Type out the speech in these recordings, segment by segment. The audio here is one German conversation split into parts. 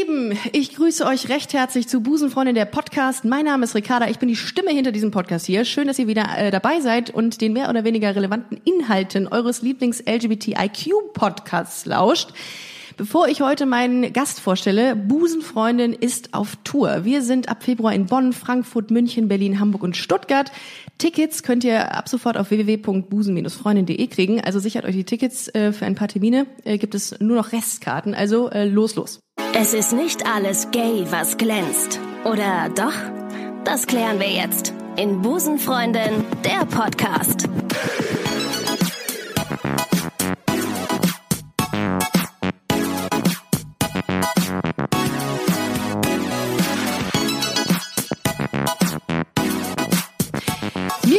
Lieben, ich grüße euch recht herzlich zu Busenfreundin der Podcast. Mein Name ist Ricarda, ich bin die Stimme hinter diesem Podcast hier. Schön, dass ihr wieder äh, dabei seid und den mehr oder weniger relevanten Inhalten eures Lieblings-LGBTIQ-Podcasts lauscht. Bevor ich heute meinen Gast vorstelle, Busenfreundin ist auf Tour. Wir sind ab Februar in Bonn, Frankfurt, München, Berlin, Hamburg und Stuttgart. Tickets könnt ihr ab sofort auf www.busen-freundin.de kriegen. Also sichert euch die Tickets äh, für ein paar Termine. Äh, gibt es nur noch Restkarten. Also äh, los, los. Es ist nicht alles gay, was glänzt. Oder doch? Das klären wir jetzt in Busenfreundin, der Podcast.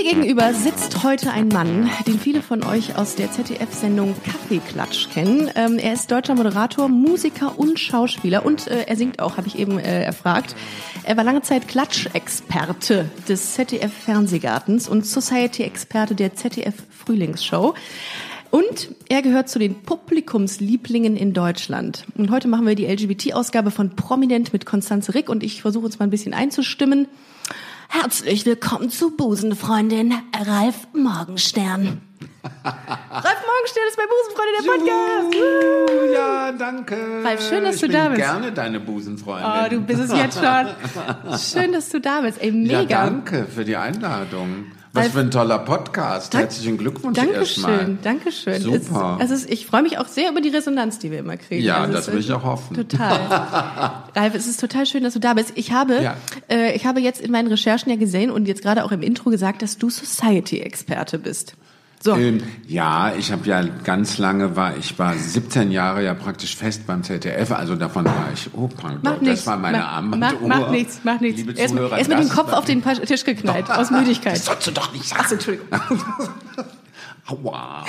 Mir gegenüber sitzt heute ein Mann, den viele von euch aus der ZDF-Sendung Kaffeeklatsch kennen. Ähm, er ist deutscher Moderator, Musiker und Schauspieler und äh, er singt auch, habe ich eben äh, erfragt. Er war lange Zeit Klatschexperte des ZDF-Fernsehgartens und Society-Experte der ZDF-Frühlingsshow. Und er gehört zu den Publikumslieblingen in Deutschland. Und heute machen wir die LGBT-Ausgabe von Prominent mit Konstanze Rick und ich versuche uns mal ein bisschen einzustimmen. Herzlich willkommen zu Busenfreundin Ralf Morgenstern. Ralf Morgenstern ist bei Busenfreundin der Podcast. Juhu, Ja, danke. Ralf, schön, dass ich du bin da bist. gerne deine Busenfreundin. Oh, du bist es jetzt schon. Schön, dass du da bist. Ey, Ja, mega. danke für die Einladung. Was für ein toller Podcast. Dank- Herzlichen Glückwunsch erstmal. Dankeschön, Dankeschön. Super. Es, ist, ich freue mich auch sehr über die Resonanz, die wir immer kriegen. Ja, Also das will ich auch hoffen. Total. Ralf, es ist total schön, dass du da bist. Ich habe, Ja. äh, ich habe jetzt in meinen Recherchen ja gesehen und jetzt gerade auch im Intro gesagt, dass du Society-Experte bist. So. Ähm, ja, ich habe ja ganz lange war, ich war 17 Jahre ja praktisch fest beim ZDF, also davon war ich, oh, pardon, Mach das nichts. war meine mach, Armbanduhr. mach, mach nichts, mach nichts. Liebe er ist, Zuhörer, er ist mit dem Kopf auf den Tisch geknallt, aus Müdigkeit. Das sollst du doch nicht sagen. Achso, Entschuldigung. Aua.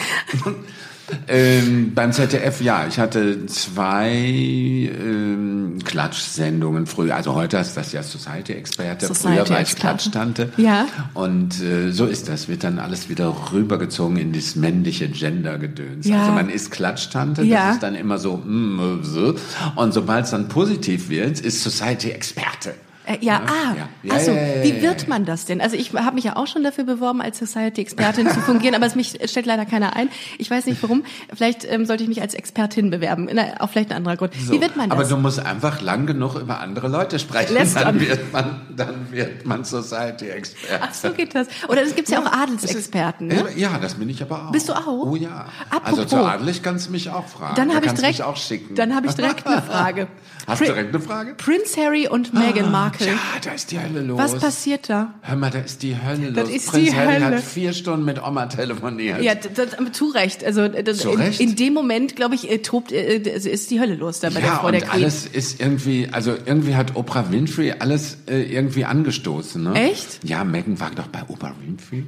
Ähm, beim ZDF, ja, ich hatte zwei ähm, Klatschsendungen früher. Also heute ist das ja Society-Experte. Früher war ich. Klatschtante. Ja. Und äh, so ist das. Wird dann alles wieder rübergezogen in das männliche Gender-Gedöns. Ja. Also man ist Klatschtante, Ja. das ist dann immer so, mm, so. Und sobald es dann positiv wird, ist Society-Experte. Äh, ja, ah, Ja. Ja, also ja, ja, wie ja, wird ja. man das denn? Also ich habe mich ja auch schon dafür beworben, als Society-Expertin zu fungieren, aber es mich stellt leider keiner ein. Ich weiß nicht warum. Vielleicht ähm, sollte ich mich als Expertin bewerben. Na, auch vielleicht ein anderer Grund. So. Wie wird man das? Aber du musst einfach lang genug über andere Leute sprechen, Lästern. dann wird man, dann wird man Society-Experte. Ach, so geht das. Oder es gibt ja auch Adelsexperten. Ne? Ja, das bin ich aber auch. Bist du auch? Oh ja. Apropos. Also zu adelig kannst du mich auch fragen. Dann Da habe ich direkt, mich auch schicken. dann habe ich direkt eine Frage. Hast du direkt eine Frage? Prince Harry und Meghan Markle. Ja, da ist die Hölle los. Was passiert da? Hör mal, da ist die Hölle Das los. ist Prinz die Harry Hölle. hat vier Stunden mit Oma telefoniert. Ja, das, zu Recht. Also das, Zu in, Recht? in dem Moment, glaube ich, äh, tobt, äh, äh, ist die Hölle los da bei der Ja, Frau der und Queen. alles ist irgendwie, also irgendwie hat Oprah Winfrey alles äh, irgendwie angestoßen. Ne? Echt? Ja, Megan war doch bei Oprah Winfrey.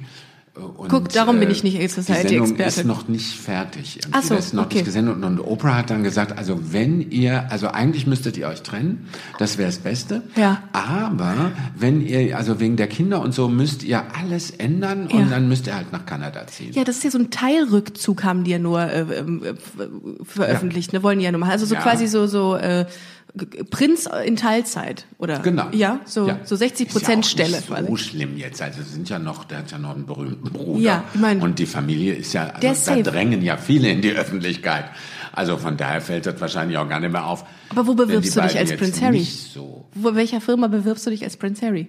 Äh, Und, Guck, darum bin ich nicht Society-Expertin. Die Sendung ist noch nicht fertig. Ach so, ist noch okay. nicht gesendet. Und, und Oprah hat dann gesagt, also wenn ihr, also eigentlich müsstet ihr euch trennen, das wäre das Beste. Ja. Aber wenn ihr, also wegen der Kinder und so, müsst ihr alles ändern Ja. und dann müsst ihr halt nach Kanada ziehen. Ja, das ist ja so ein Teilrückzug, haben die ja nur äh, ähm, äh, veröffentlicht, ne? Wollen die ja nur machen. Also so Ja. quasi so so äh, Prinz in Teilzeit oder Genau. ja, so Ja. so 60 Ist ja Prozent auch Stelle nicht quasi. so schlimm jetzt. Also sind ja noch, der hat ja noch einen berühmten Bruder. Ja, ich mein- und die Familie ist ja, also da safe. drängen ja viele in die Öffentlichkeit. Also von daher fällt das wahrscheinlich auch gar nicht mehr auf. Aber wo bewirbst du dich als Prinz Harry? Nicht so. Wo, welcher Firma bewirbst du dich als Prinz Harry?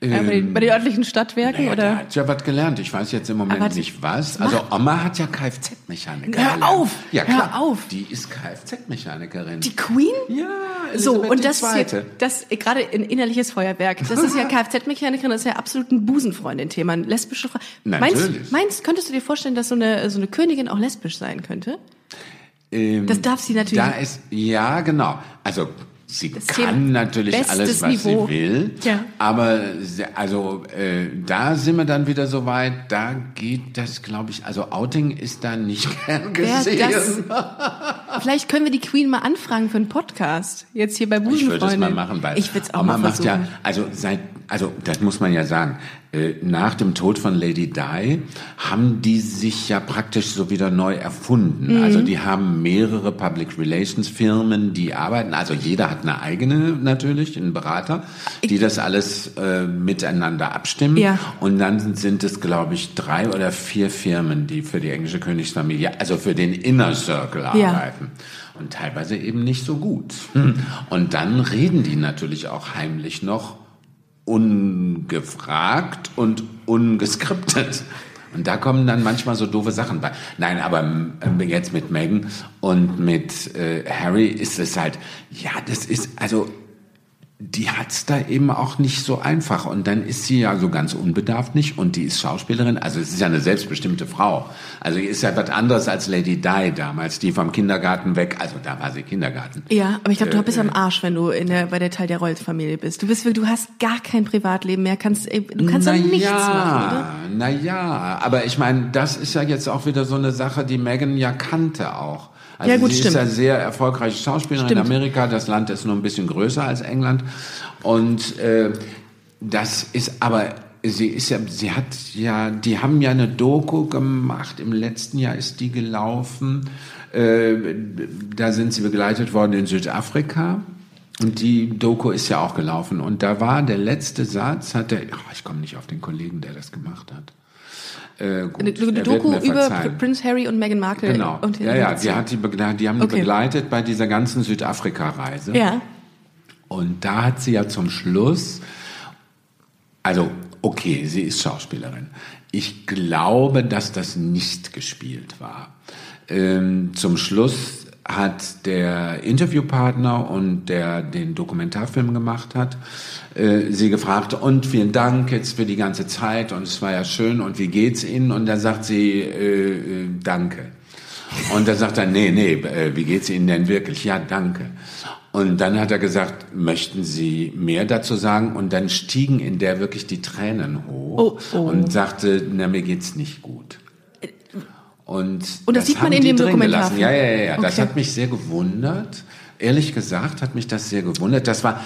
Äh, bei, Ähm, den, bei den örtlichen Stadtwerken Naja, der oder? hat ja was gelernt. Ich weiß jetzt im Moment Aber nicht was. Also Oma hat ja Kfz-Mechanikerin. Hör auf! Ja Hör klar. auf! Die ist Kfz-Mechanikerin. Die Queen? Ja, So, Elisabeth und die das ist ja, das gerade ein innerliches Feuerwerk. Das ist ja Kfz-Mechanikerin, das ist ja absolut ein Busenfreundin-Thema, ein lesbische Frau. Meinst, Natürlich. meinst, könntest du dir vorstellen, dass so eine, so eine Königin auch lesbisch sein könnte? Ähm, Das darf sie natürlich. Da ist, ja, genau. Also, sie Das kann natürlich alles, was Niveau. sie will. Ja. Aber, also, äh, da sind wir dann wieder so weit, da geht das, glaube ich, also Outing ist da nicht gern gesehen. das, vielleicht können wir die Queen mal anfragen für einen Podcast. Jetzt hier bei ich Busenfreundin. würde es mal machen, weil ich würde es auch Oma mal macht versuchen. ja, also seit also das muss man ja sagen, äh, nach dem Tod von Lady Di haben die sich ja praktisch so wieder neu erfunden. Mhm. Also die haben mehrere Public Relations Firmen, die arbeiten. Also jeder hat eine eigene natürlich, einen Berater, die das alles äh, miteinander abstimmen. Ja. Und dann sind es, glaube ich, drei oder vier Firmen, die für die englische Königsfamilie, also für den Inner Circle ja. arbeiten und teilweise eben nicht so gut. Und dann reden die natürlich auch heimlich noch ungefragt und ungeskriptet. Und da kommen dann manchmal so doofe Sachen bei. Nein, aber äh, jetzt mit Megan und mit äh, Harry ist es halt, ja, das ist, also die hat's da eben auch nicht so einfach. Und dann ist sie ja so ganz unbedarft nicht und die ist Schauspielerin. Also es ist ja eine selbstbestimmte Frau. Also ist ja was anderes als Lady Di damals, die vom Kindergarten weg, also da war sie Kindergarten. Ja, aber ich glaube, du äh, bist am Arsch, wenn du in der, bei der Teil der Rolls-Familie bist. Du bist, du hast gar kein Privatleben mehr, kannst, du kannst doch nichts ja, machen, oder? Na ja, aber ich meine, das ist ja jetzt auch wieder so eine Sache, die Megan ja kannte auch. Also ja, gut, sie stimmt. ist ja sehr erfolgreiche Schauspielerin stimmt. in Amerika. Das Land ist nur ein bisschen größer als England. Und äh, das ist aber sie ist ja, sie hat ja, die haben ja eine Doku gemacht. Im letzten Jahr ist die gelaufen. Äh, da sind sie begleitet worden in Südafrika. Und die Doku ist ja auch gelaufen. Und da war der letzte Satz, hat der, oh, ich komme nicht auf den Kollegen, der das gemacht hat. Äh, gut, eine, eine Doku über Prince Harry und Meghan Markle. Genau. Und ja, ja, die, hat die, die haben okay. begleitet bei dieser ganzen Südafrika-Reise. Ja. Und da hat sie ja zum Schluss, also okay, sie ist Schauspielerin. Ich glaube, dass das nicht gespielt war. Ähm, zum Schluss hat der Interviewpartner und der den Dokumentarfilm gemacht hat, äh, sie gefragt, und vielen Dank jetzt für die ganze Zeit und es war ja schön und wie geht's Ihnen? Und da sagt sie, äh, äh, danke. Und da sagt er, nee, nee, äh, wie geht's Ihnen denn wirklich? Ja, danke. Und dann hat er gesagt, möchten Sie mehr dazu sagen? Und dann stiegen in der wirklich die Tränen hoch oh, oh. und sagte, na, mir geht's nicht gut. Und, und das, das sieht man in dem Dokumentar. Ja, ja, ja, ja. Okay. Das hat mich sehr gewundert. Ehrlich gesagt hat mich das sehr gewundert. Das war,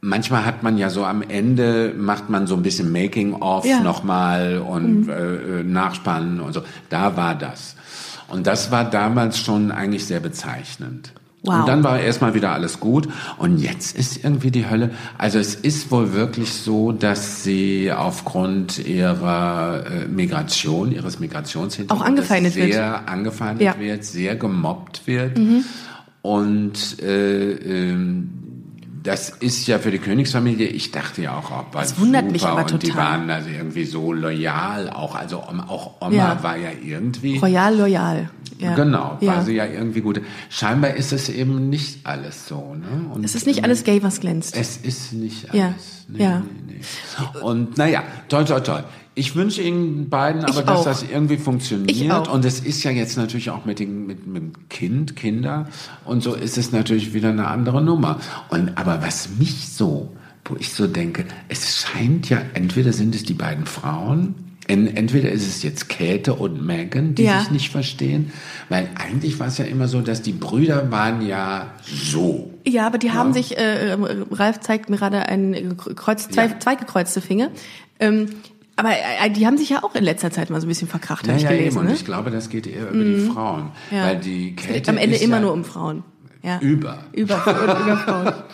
manchmal hat man ja so am Ende, macht man so ein bisschen Making-of ja. nochmal und mhm. äh, Nachspannen und so. Da war das. Und das war damals schon eigentlich sehr bezeichnend. Wow. Und dann war erstmal wieder alles gut. Und jetzt ist irgendwie die Hölle. Also es ist wohl wirklich so, dass sie aufgrund ihrer äh, Migration, ihres Migrationshintergrunds auch angefeindet sehr wird. angefeindet ja. wird, sehr gemobbt wird. Mhm. Und äh, ähm, das ist ja für die Königsfamilie, ich dachte ja auch, oh, das wundert super. mich aber total. Und die waren also irgendwie so loyal auch. Also auch Oma ja. war ja irgendwie. Royal loyal. Ja. Genau, war ja. sie ja irgendwie gut. Scheinbar ist es eben nicht alles so. Ne? Und, es ist nicht alles gay, was glänzt. Es ist nicht alles. Ja. Nee, ja. Nee, nee. Und naja, toll, toll, toll. Ich wünsche Ihnen beiden aber, dass das irgendwie funktioniert. Und es ist ja jetzt natürlich auch mit dem, mit, mit dem Kind, Kinder und so ist es natürlich wieder eine andere Nummer. Und aber was mich so, wo ich so denke, es scheint ja, entweder sind es die beiden Frauen, entweder ist es jetzt Käthe und Megan, die ja. sich nicht verstehen, weil eigentlich war es ja immer so, dass die Brüder waren ja so. Ja, aber die ja. haben sich, äh, Ralf zeigt mir gerade ein Kreuz, zwei, ja. zwei gekreuzte Finger. Ähm, aber äh, die haben sich ja auch in letzter Zeit mal so ein bisschen verkracht, ja, habe ich gelesen. Eben. Und ne? ich glaube, das geht eher über die mhm. Frauen. Ja. Weil die Käthe Am Ende immer ja nur um Frauen. Ja. Über. Über, über Frauen.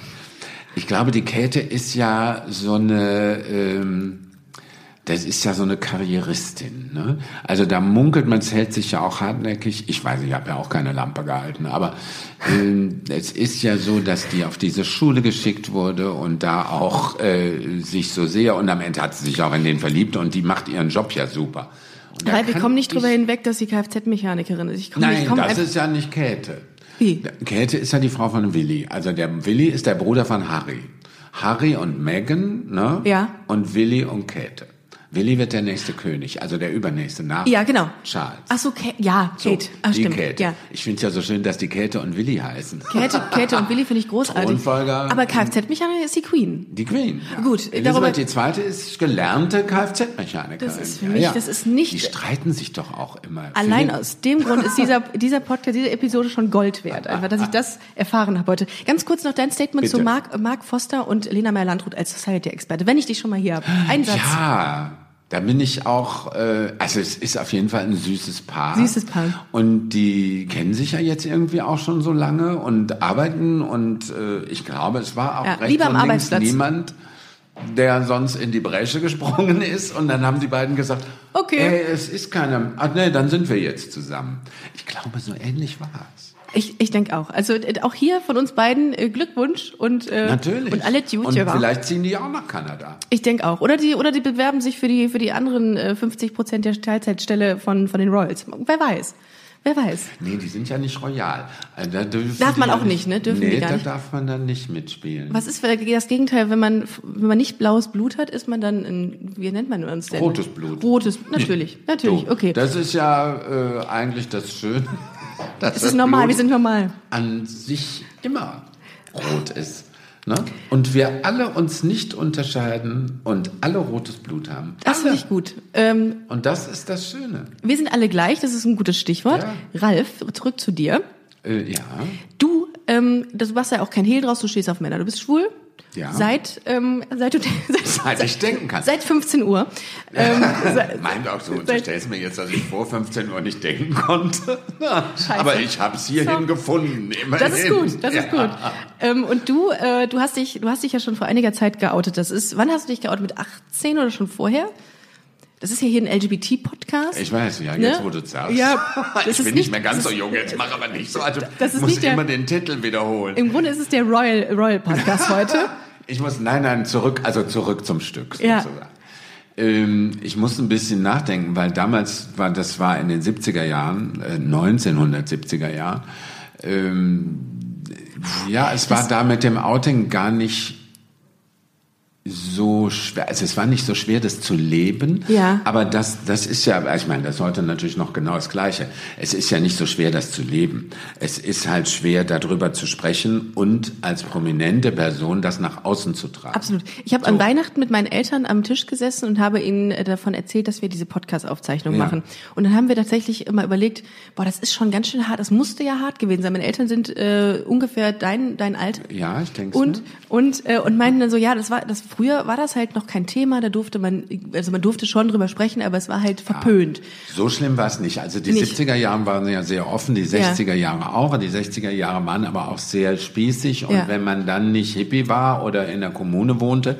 Ich glaube, die Käthe ist ja so eine... Ähm, das ist ja so eine Karrieristin. Ne? Also da munkelt man, es hält sich ja auch hartnäckig. Ich weiß, ich habe ja auch keine Lampe gehalten, aber äh, es ist ja so, dass die auf diese Schule geschickt wurde und da auch äh, sich so sehr und am Ende hat sie sich auch in den verliebt und die macht ihren Job ja super. Nein, wir kommen nicht drüber hinweg, dass sie Kfz-Mechanikerin ist. Ich komm, Nein, das ist ja nicht Käthe. Wie? Käthe ist ja die Frau von Willi. Also der Willi ist der Bruder von Harry. Harry und Megan, ne? Ja. Und Willi und Käthe. Willi wird der nächste König, also der übernächste nach Ja, genau. Charles. Ach so, Ka ja, So, Kate. Ach, die stimmt. Käthe. Ja. Ich finde es ja so schön, dass die Käthe und Willi heißen. Käthe, Käthe und Willi finde ich großartig. Aber Kfz-Mechaniker ist die Queen. Die Queen. Ja. Gut, Elisabeth darüber- die zweite ist gelernte Kfz-Mechanikerin. Das ist für mich- das ist nicht- Die streiten sich doch auch immer. Allein aus dem Grund ist dieser, dieser Podcast, diese Episode schon Gold wert. Einfach, dass ich das erfahren habe heute. Ganz kurz noch dein Statement Bitte. zu Mark, Mark Foster und Lena Meyer-Landrut als Society-Experte, wenn ich dich schon mal hier habe. Ein Satz. Ja, da bin ich auch, äh, also es ist auf jeden Fall ein süßes Paar. Süßes Paar. Und die kennen sich ja jetzt irgendwie auch schon so lange und arbeiten und äh, ich glaube, es war auch Ja, rechts lieber am Arbeitsplatz. niemand, der sonst in die Bresche gesprungen ist und dann haben die beiden gesagt, Okay. ey, es ist keiner, ach nee, dann sind wir jetzt zusammen. Ich glaube, so ähnlich war es. Ich, ich denke auch. Also äh, auch hier von uns beiden äh, Glückwunsch und, äh, Natürlich. und alle Und Dude. vielleicht ziehen die auch nach Kanada. Ich denke auch. Oder die, oder die bewerben sich für die, für die anderen äh, 50 Prozent der Teilzeitstelle von, von den Royals. Wer weiß. Wer weiß. Nee, die sind ja nicht royal. Also da Darf man auch nicht, ne? Dürfen nee, die gar da nicht. darf man dann nicht mitspielen. Was ist das Gegenteil, wenn man, wenn man nicht blaues Blut hat, ist man dann ein, wie nennt man uns denn? Rotes Blut. Rotes, natürlich, natürlich, okay. Das ist ja äh, eigentlich das Schöne. Dass Es das ist normal, Blut wir sind normal. an sich immer rot ist. Ne? Und wir alle uns nicht unterscheiden und alle rotes Blut haben. Das finde ich gut. Ähm, Und das ist das Schöne. wir sind alle gleich, das ist ein gutes Stichwort. Ja. Ralf, zurück zu dir. Äh, ja. Du, ähm, du machst ja auch kein Hehl draus, du stehst auf Männer. Du bist schwul. Ja. Seit, ähm, seit, du, seit, Seit ich denken kann. seit 15 Uhr. Ähm, Meint auch so, unterstellst mir jetzt, dass ich vor 15 Uhr nicht denken konnte. Aber ich habe es hierhin So. gefunden. Immerhin. Das ist gut, das ist Ja. gut. Ähm, und du, äh, du hast dich, du hast dich ja schon vor einiger Zeit geoutet. Das ist, wann hast du dich geoutet? Mit 18 oder schon vorher? Das ist ja hier ein LGBT-Podcast. Ich weiß, ja, Ne? jetzt wo du sagst. Ja, ich bin nicht- nicht mehr ganz so jung, jetzt mach aber nicht so. Also Das ist muss nicht der- immer den Titel wiederholen. Im Grunde ist es der Royal, Royal Podcast heute. Ich muss, nein, nein, zurück, also zurück zum Stück Ja. sozusagen. Ähm, ich muss ein bisschen nachdenken, weil damals war, das war in den 70er Jahren, äh, 1970er Jahren, ähm, ja, es war da mit dem Outing gar nicht so schwer, also es war nicht so schwer, das zu leben, Ja. aber das, das ist ja, ich meine, das ist heute natürlich noch genau das Gleiche. Es ist ja nicht so schwer, das zu leben. Es ist halt schwer, darüber zu sprechen und als prominente Person das nach außen zu tragen. Absolut. Ich habe an Weihnachten mit meinen Eltern am Tisch gesessen und habe ihnen äh, davon erzählt, dass wir diese Podcast-Aufzeichnung Ja. machen. Und dann haben wir tatsächlich immer überlegt, boah, das ist schon ganz schön hart. Das musste ja hart gewesen sein. Meine Eltern sind äh, ungefähr dein dein Alter. Ja, ich denke Und und äh, und meinten dann so, ja, das war das früher war das halt noch kein Thema. Da durfte man also man durfte schon drüber sprechen, aber es war halt verpönt. So schlimm war es nicht. Also die Nicht. 70er Jahre waren ja sehr offen, die 60er Jahre auch. Die 60er Jahre waren aber auch sehr spießig. Und Ja. wenn man dann nicht Hippie war oder in der Kommune wohnte,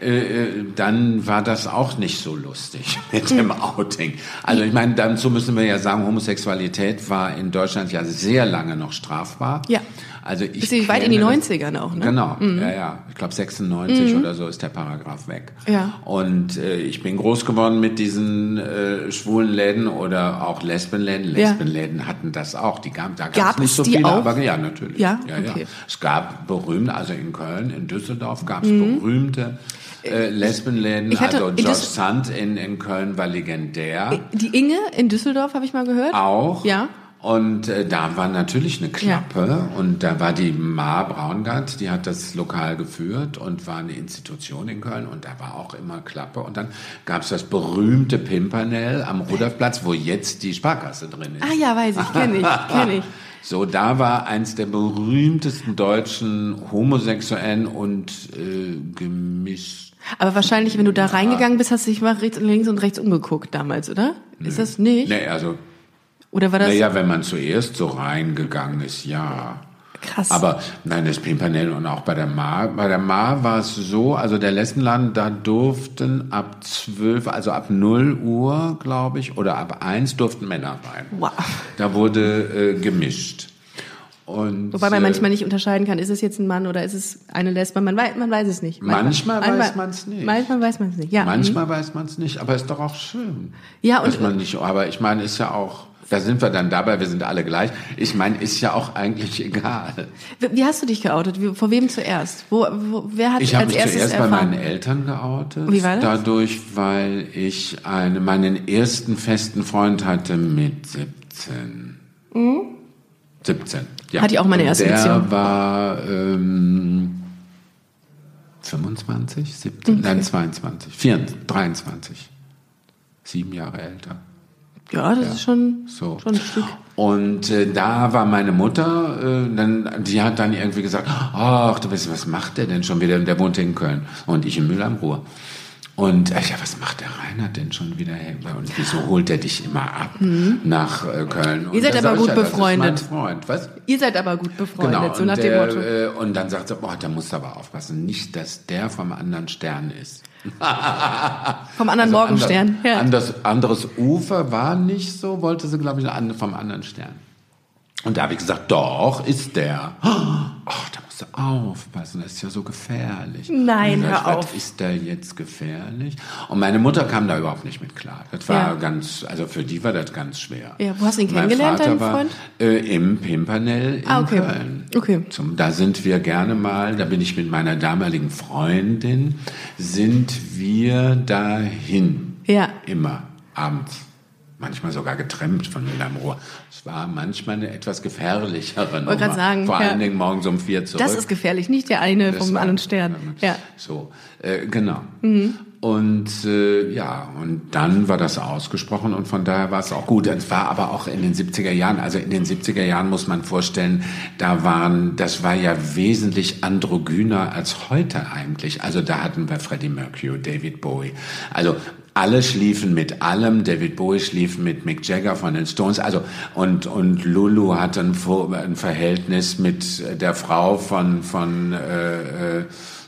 äh, äh, dann war das auch nicht so lustig mit dem Outing. Also ich meine, dazu müssen wir ja sagen, Homosexualität war in Deutschland ja sehr lange noch strafbar. Ja. Also ich Bis weit in die kenne das- 90ern auch, ne? Genau, ja, ja. Ich glaube 96 oder so ist der Paragraph weg. Ja. Und äh, ich bin groß geworden mit diesen äh, schwulen Läden oder auch Lesbenläden. Ja. Lesbenläden hatten das auch. Die gab, da Gab es nicht so die viele, auch? aber ja, natürlich. Ja? ja, Okay. ja. Es gab berühmte, also in Köln, in Düsseldorf gab es Mhm. berühmte äh, Lesbenläden. hatte also Josh Düs- Sand in, in Köln war legendär. Die Inge in Düsseldorf habe ich mal gehört. Auch. Ja. Und äh, da war natürlich eine Klappe und da war die Ma Braungart, die hat das Lokal geführt und war eine Institution in Köln und da war auch immer Klappe. Und dann gab's das berühmte Pimpernel am Rudolfplatz, wo jetzt die Sparkasse drin ist. Ah ja, weiß ich, kenne ich, kenne ich. So, da war eins der berühmtesten deutschen Homosexuellen und äh, gemischt. Aber wahrscheinlich, wenn du da reingegangen bist, hast du dich mal rechts, links und rechts umgeguckt damals, oder? Ist das nicht? Nee, also, Oder war das naja, wenn man zuerst so reingegangen ist, ja. krass? Aber nein, das Pimpernel und auch bei der Mar, bei der Mar war es so, also der Lessenladen, da durften ab 12, also ab 0 Uhr, glaube ich, oder ab 1 durften Männer rein. wow. Da wurde äh, gemischt. Und, Wobei man äh, manchmal nicht unterscheiden kann, ist es jetzt ein Mann oder ist es eine Lesbe? Man weiß, man weiß es nicht. Manchmal weiß man's nicht. Manchmal weiß man es nicht. Ja. Manchmal weiß man es nicht, aber ist doch auch schön. Ja, und- dass man nicht, aber ich meine, ist ja auch, Da sind wir dann dabei, wir sind alle gleich. Ich meine, ist ja auch eigentlich egal. Wie hast du dich geoutet? Vor wem zuerst? Wo, wo, wer hat Ich habe als mich erstes zuerst bei erfahren? meinen Eltern geoutet. Wie war das? Dadurch, weil ich eine, meinen ersten festen Freund hatte mit 17. 17, ja. Hatte ich auch meine Und erste der Beziehung. war ähm, 25, 17, nein 22, 24, 23. Sieben Jahre älter. Ja, das ist schon, So. schon ein Stück. Und äh, da war meine Mutter, äh, dann, die hat dann irgendwie gesagt, ach, du weißt, was macht der denn schon wieder? Der wohnt in Köln und ich in Mühl am Ruhr. Und äh, ja, was macht der Reinhard denn schon wieder? Und wieso holt er dich immer ab nach äh, Köln? Und Ihr seid aber ich, gut ja, befreundet. Freund, was? Ihr seid aber gut befreundet, Genau, so und, nach dem Motto. äh, und dann sagt sie, boah, da musst du aber aufpassen, nicht, dass der vom anderen Stern ist. Vom anderen Morgenstern. Ander, ja. anders, anderes Ufer war nicht so, wollte sie, glaube ich, vom anderen Stern. Und da habe ich gesagt, doch, ist der. Ach, da musst du aufpassen, das ist ja so gefährlich. Nein, Und da hör auf. Ist der jetzt gefährlich? Und meine Mutter kam da überhaupt nicht mit klar. Das war Ja. ganz, also für die war das ganz schwer. Ja, wo hast du ihn Mein kennengelernt, Vater deinen war, Freund? Äh, Im Pimpernel in Ah, okay. Köln. Okay. Zum, da sind wir gerne mal, da bin ich mit meiner damaligen Freundin, sind wir dahin. Ja. Immer abends. Manchmal sogar getrennt von am Ruhr. Es war manchmal eine etwas gefährlichere Nummer. grad sagen, Vor ja. allen Dingen morgens um vier zurück. Das ist gefährlich, nicht der eine Das vom anderen Stern. Ja. So, äh, genau. Mhm. Und äh, ja, und dann war das ausgesprochen und von daher war es auch gut. Es war aber auch in den 70er Jahren, also in den 70er Jahren muss man vorstellen, da waren, das war ja wesentlich androgyner als heute eigentlich. Also da hatten wir Freddie Mercury, David Bowie. Also alle schliefen mit allem. David Bowie schlief mit Mick Jagger von den Stones. Also und und Lulu hatte ein, ein Verhältnis mit der Frau von von äh, äh,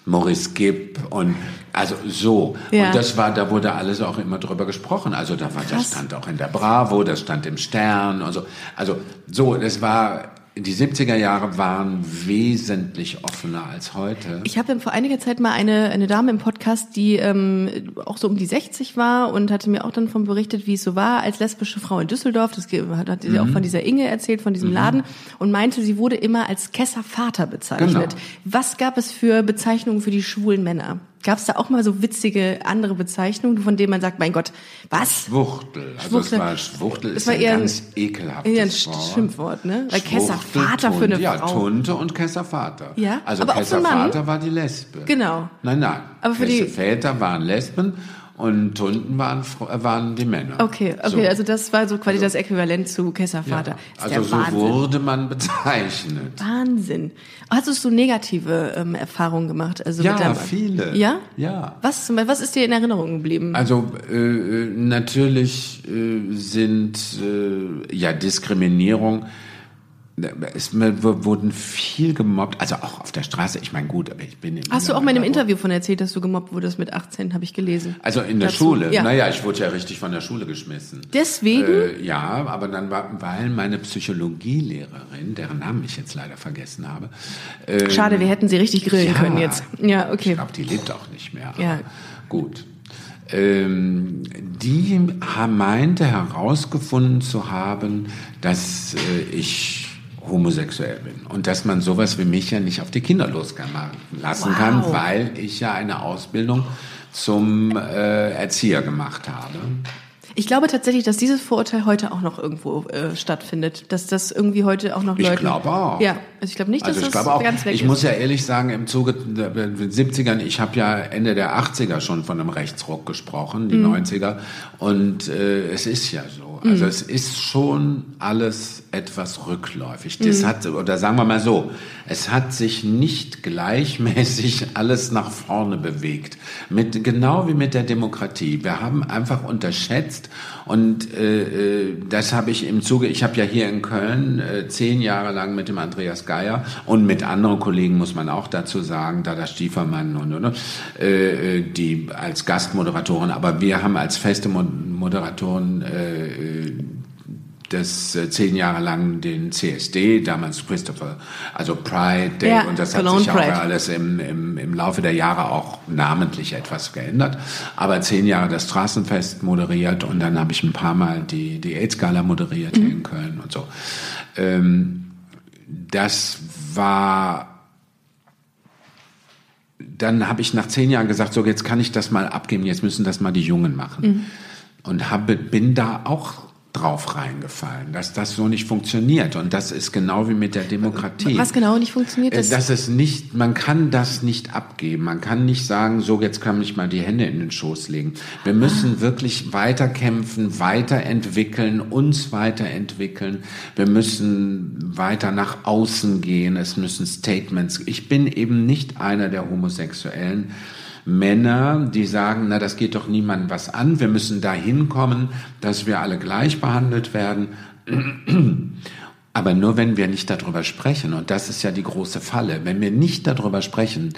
Maurice Gibb und also so. Ja. Und das war, da wurde alles auch immer drüber gesprochen. Also da war, das stand auch in der Bravo, das stand im Stern und so. Also so, das war, die 70er Jahre waren wesentlich offener als heute. Ich habe vor einiger Zeit mal eine, eine Dame im Podcast, die ähm, auch so um die 60 war und hatte mir auch dann von berichtet, wie es so war als lesbische Frau in Düsseldorf. Das hat, hat Mhm. sie auch von dieser Inge erzählt, von diesem Laden und meinte, sie wurde immer als Kesser-Vater bezeichnet. Genau. Was gab es für Bezeichnungen für die schwulen Männer? Gab es da auch mal so witzige andere Bezeichnungen, von denen man sagt, mein Gott, was? Schwuchtel. Also Schwuchtel. es war Schwuchtel Das ist war ein eher ein- ganz ekelhaftes Eher ein Wort. Schimpfwort, ne? Weil Kesser-Vater für eine Tunte, Ja, Frau. Tunte und Kesservater. Ja, Also aber? Kesservater war die Lesbe. Genau. Nein, nein. Aber für die- Väter waren Lesben und Tunten waren, äh, waren die Männer. Okay, okay, So. also das war so quasi das Äquivalent zu Kesser-Vater. Ja, also so Wahnsinn. wurde man bezeichnet. Wahnsinn. Hast du negative ähm, Erfahrungen gemacht? Also Ja, deinem, viele. Ja? Ja. Was, was ist dir in Erinnerung geblieben? Also äh, äh, natürlich äh, sind äh, ja Diskriminierung. Es wurden viel gemobbt, also auch auf der Straße. Ich meine, gut, aber ich bin. im Hast du auch mal in einem. Interview von erzählt, dass du gemobbt wurdest mit 18, habe ich gelesen. Also in der Dazu, Schule. ja. Naja, ich wurde ja richtig von der Schule geschmissen. Deswegen? Äh, ja, aber dann war, weil meine Psychologielehrerin, deren Namen ich jetzt leider vergessen habe. Äh, Schade, wir hätten sie richtig grillen ja, können jetzt. Ja, Ich okay. glaube, die lebt auch nicht mehr. Ja. Gut. Ähm, die meinte herausgefunden zu haben, dass äh, ich homosexuell bin und dass man sowas wie mich ja nicht auf die Kinder loslassen Wow. kann, weil ich ja eine Ausbildung zum äh, Erzieher gemacht habe. Ich glaube tatsächlich, dass dieses Vorurteil heute auch noch irgendwo äh, stattfindet. Dass das irgendwie heute auch noch Ich Leute. glaube auch. Ja, also ich glaube nicht, dass Also ich das auch, ganz weg ich ist. muss ja ehrlich sagen, im Zuge der der 70ern, ich habe ja Ende der 80er schon von einem Rechtsruck gesprochen, die Mhm. 90er. Und äh, es ist ja so. Mhm. Also es ist schon alles etwas rückläufig. Mhm. Das hat, oder sagen wir mal so, es hat sich nicht gleichmäßig alles nach vorne bewegt. Mit, genau wie mit der Demokratie. Wir haben einfach unterschätzt und äh, äh, das habe ich im Zuge, ich habe ja hier in Köln äh, zehn Jahre lang mit dem Andreas Geier und mit anderen Kollegen muss man auch dazu sagen, Dada Stiefermann und, und, und äh, äh, die als Gastmoderatoren, aber wir haben als feste Mo- Moderatoren äh, äh, das äh, zehn Jahre lang den CSD, damals Christopher, also Pride Day Ja, und das hat Cologne sich auch Pride. alles im, im, im Laufe der Jahre auch namentlich etwas geändert. Aber zehn Jahre das Straßenfest moderiert und dann habe ich ein paar Mal die, die AIDS-Gala moderiert hier in Köln und so. Ähm, das war dann habe ich nach zehn Jahren gesagt, so jetzt kann ich das mal abgeben, jetzt müssen das mal die Jungen machen. Und habe, bin da auch drauf reingefallen, dass das so nicht funktioniert. Und das ist genau wie mit der Demokratie. Was genau nicht funktioniert, Äh, das, Dass es nicht, man kann das nicht abgeben. Man kann nicht sagen, so jetzt kann ich mal die Hände in den Schoß legen. Wir müssen wirklich weiterkämpfen, weiterentwickeln, uns weiterentwickeln. Wir müssen weiter nach außen gehen. Es müssen Statements. Ich bin eben nicht einer der Homosexuellen. Männer, die sagen, na, das geht doch niemandem was an. Wir müssen dahin kommen, dass wir alle gleich behandelt werden. Aber nur wenn wir nicht darüber sprechen, und das ist ja die große Falle, wenn wir nicht darüber sprechen,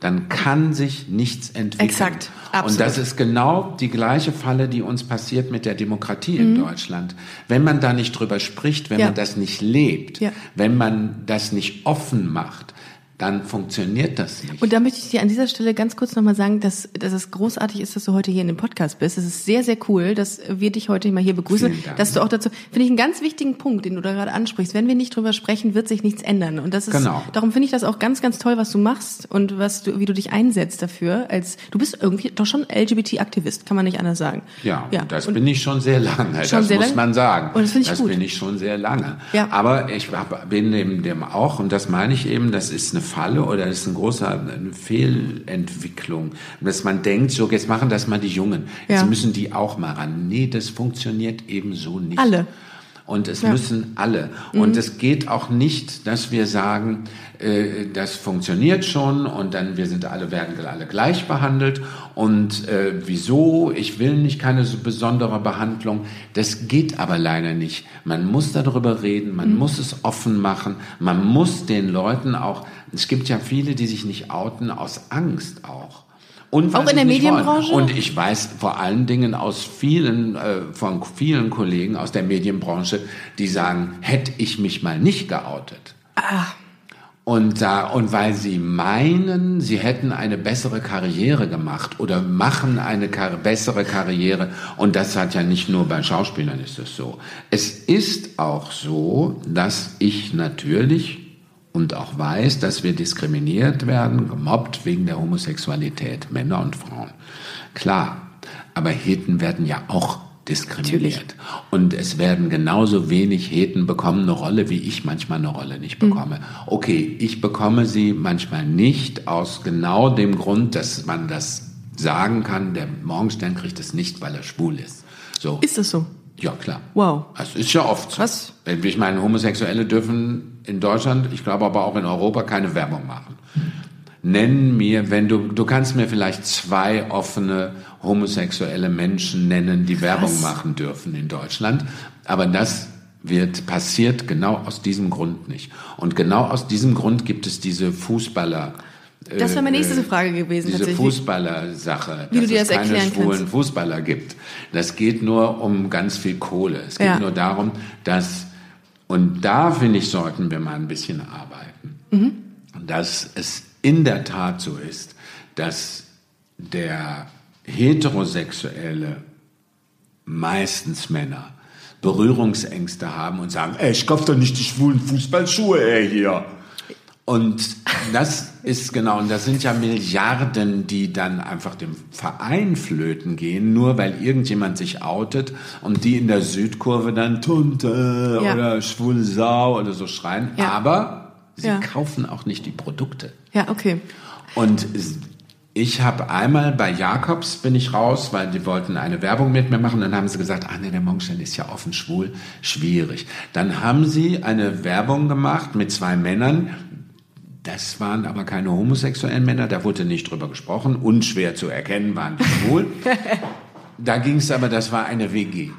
dann kann sich nichts entwickeln. Exakt, Und absolut. das ist genau die gleiche Falle, die uns passiert mit der Demokratie in Deutschland. Wenn man da nicht drüber spricht, wenn Mhm. Ja. man das nicht lebt, Ja. wenn man das nicht offen macht, dann funktioniert das nicht. Und da möchte ich dir an dieser Stelle ganz kurz nochmal sagen, dass, dass es großartig ist, dass du heute hier in dem Podcast bist. Es ist sehr, sehr cool, dass wir dich heute mal hier begrüßen. Dass du auch dazu, finde ich einen ganz wichtigen Punkt, den du da gerade ansprichst. Wenn wir nicht drüber sprechen, wird sich nichts ändern. Und das ist, Genau. darum finde ich das auch ganz, ganz toll, was du machst und was du, wie du dich einsetzt dafür. Als, du bist irgendwie doch schon LGBT-Aktivist, kann man nicht anders sagen. Ja, ja. das Und- bin ich schon sehr lange, Schon das sehr muss lange? man sagen. Und das finde ich gut. bin ich schon sehr lange. Ja. Aber ich bin eben dem auch, und das meine ich eben, das ist eine Falle oder das ist ein großer eine Fehlentwicklung, dass man denkt, so jetzt machen das mal die Jungen, jetzt Ja. müssen die auch mal ran. Nee, das funktioniert eben so nicht. Alle. Und es Ja. Mhm. müssen alle. Und es geht auch nicht, dass wir sagen, äh, das funktioniert schon und dann wir sind alle werden alle gleich behandelt und äh, wieso? Ich will nicht keine so besondere Behandlung. Das geht aber leider nicht. Man muss darüber reden, Mhm. man muss es offen machen, man muss den Leuten auch. Es gibt ja viele, die sich nicht outen aus Angst auch. Und Auch in der wollen. Medienbranche? Und ich weiß vor allen Dingen aus vielen, äh, von vielen Kollegen aus der Medienbranche, die sagen, hätte ich mich mal nicht geoutet. Und da, und weil sie meinen, sie hätten eine bessere Karriere gemacht oder machen eine kar bessere Karriere. Und das hat ja nicht nur bei Schauspielern ist es so. Es ist auch so, dass ich natürlich und auch weiß, dass wir diskriminiert werden, gemobbt wegen der Homosexualität, Männer und Frauen. Klar, aber Heten werden ja auch diskriminiert. Und es werden genauso wenig Heten bekommen eine Rolle, wie ich manchmal eine Rolle nicht bekomme. Okay, ich bekomme sie manchmal nicht aus genau dem Grund, dass man das sagen kann, der Morgenstern kriegt es nicht, weil er schwul ist. So. Ist das so? Ja, klar. Wow. Das ist ja oft so. Was? Ich meine, Homosexuelle dürfen in Deutschland, ich glaube aber auch in Europa, keine Werbung machen. Nenn mir, wenn du, du kannst mir vielleicht zwei offene homosexuelle Menschen nennen, die Werbung machen dürfen in Deutschland. Aber das wird, passiert genau aus diesem Grund nicht. Und genau aus diesem Grund gibt es diese Fußballer, Das wäre meine äh, nächste Frage gewesen, diese. Fußballer-Sache, dass es keine schwulen kannst. Fußballer gibt. Das geht nur um ganz viel Kohle. Es geht Ja. nur darum, dass, und da finde ich, sollten wir mal ein bisschen arbeiten, Mhm. dass es in der Tat so ist, dass der heterosexuelle, meistens Männer, Berührungsängste haben und sagen, ey, ich kauf doch nicht die schwulen Fußballschuhe, ey, hier. Und das ist genau, und das sind ja Milliarden, die dann einfach dem Verein flöten gehen, nur weil irgendjemand sich outet und die in der Südkurve dann Tunte Ja. oder schwule Sau oder so schreien. Ja. Aber sie Ja. kaufen auch nicht die Produkte. Ja, okay. Und ich habe einmal bei Jakobs bin ich raus, weil die wollten eine Werbung mit mir machen. Dann haben sie gesagt, ah nee, der Morgenstern ist ja offen schwul, schwierig. Dann haben sie eine Werbung gemacht mit zwei Männern. Das waren aber keine homosexuellen Männer, da wurde nicht drüber gesprochen. Unschwer zu erkennen waren die schwul. da ging es aber, das war eine WG.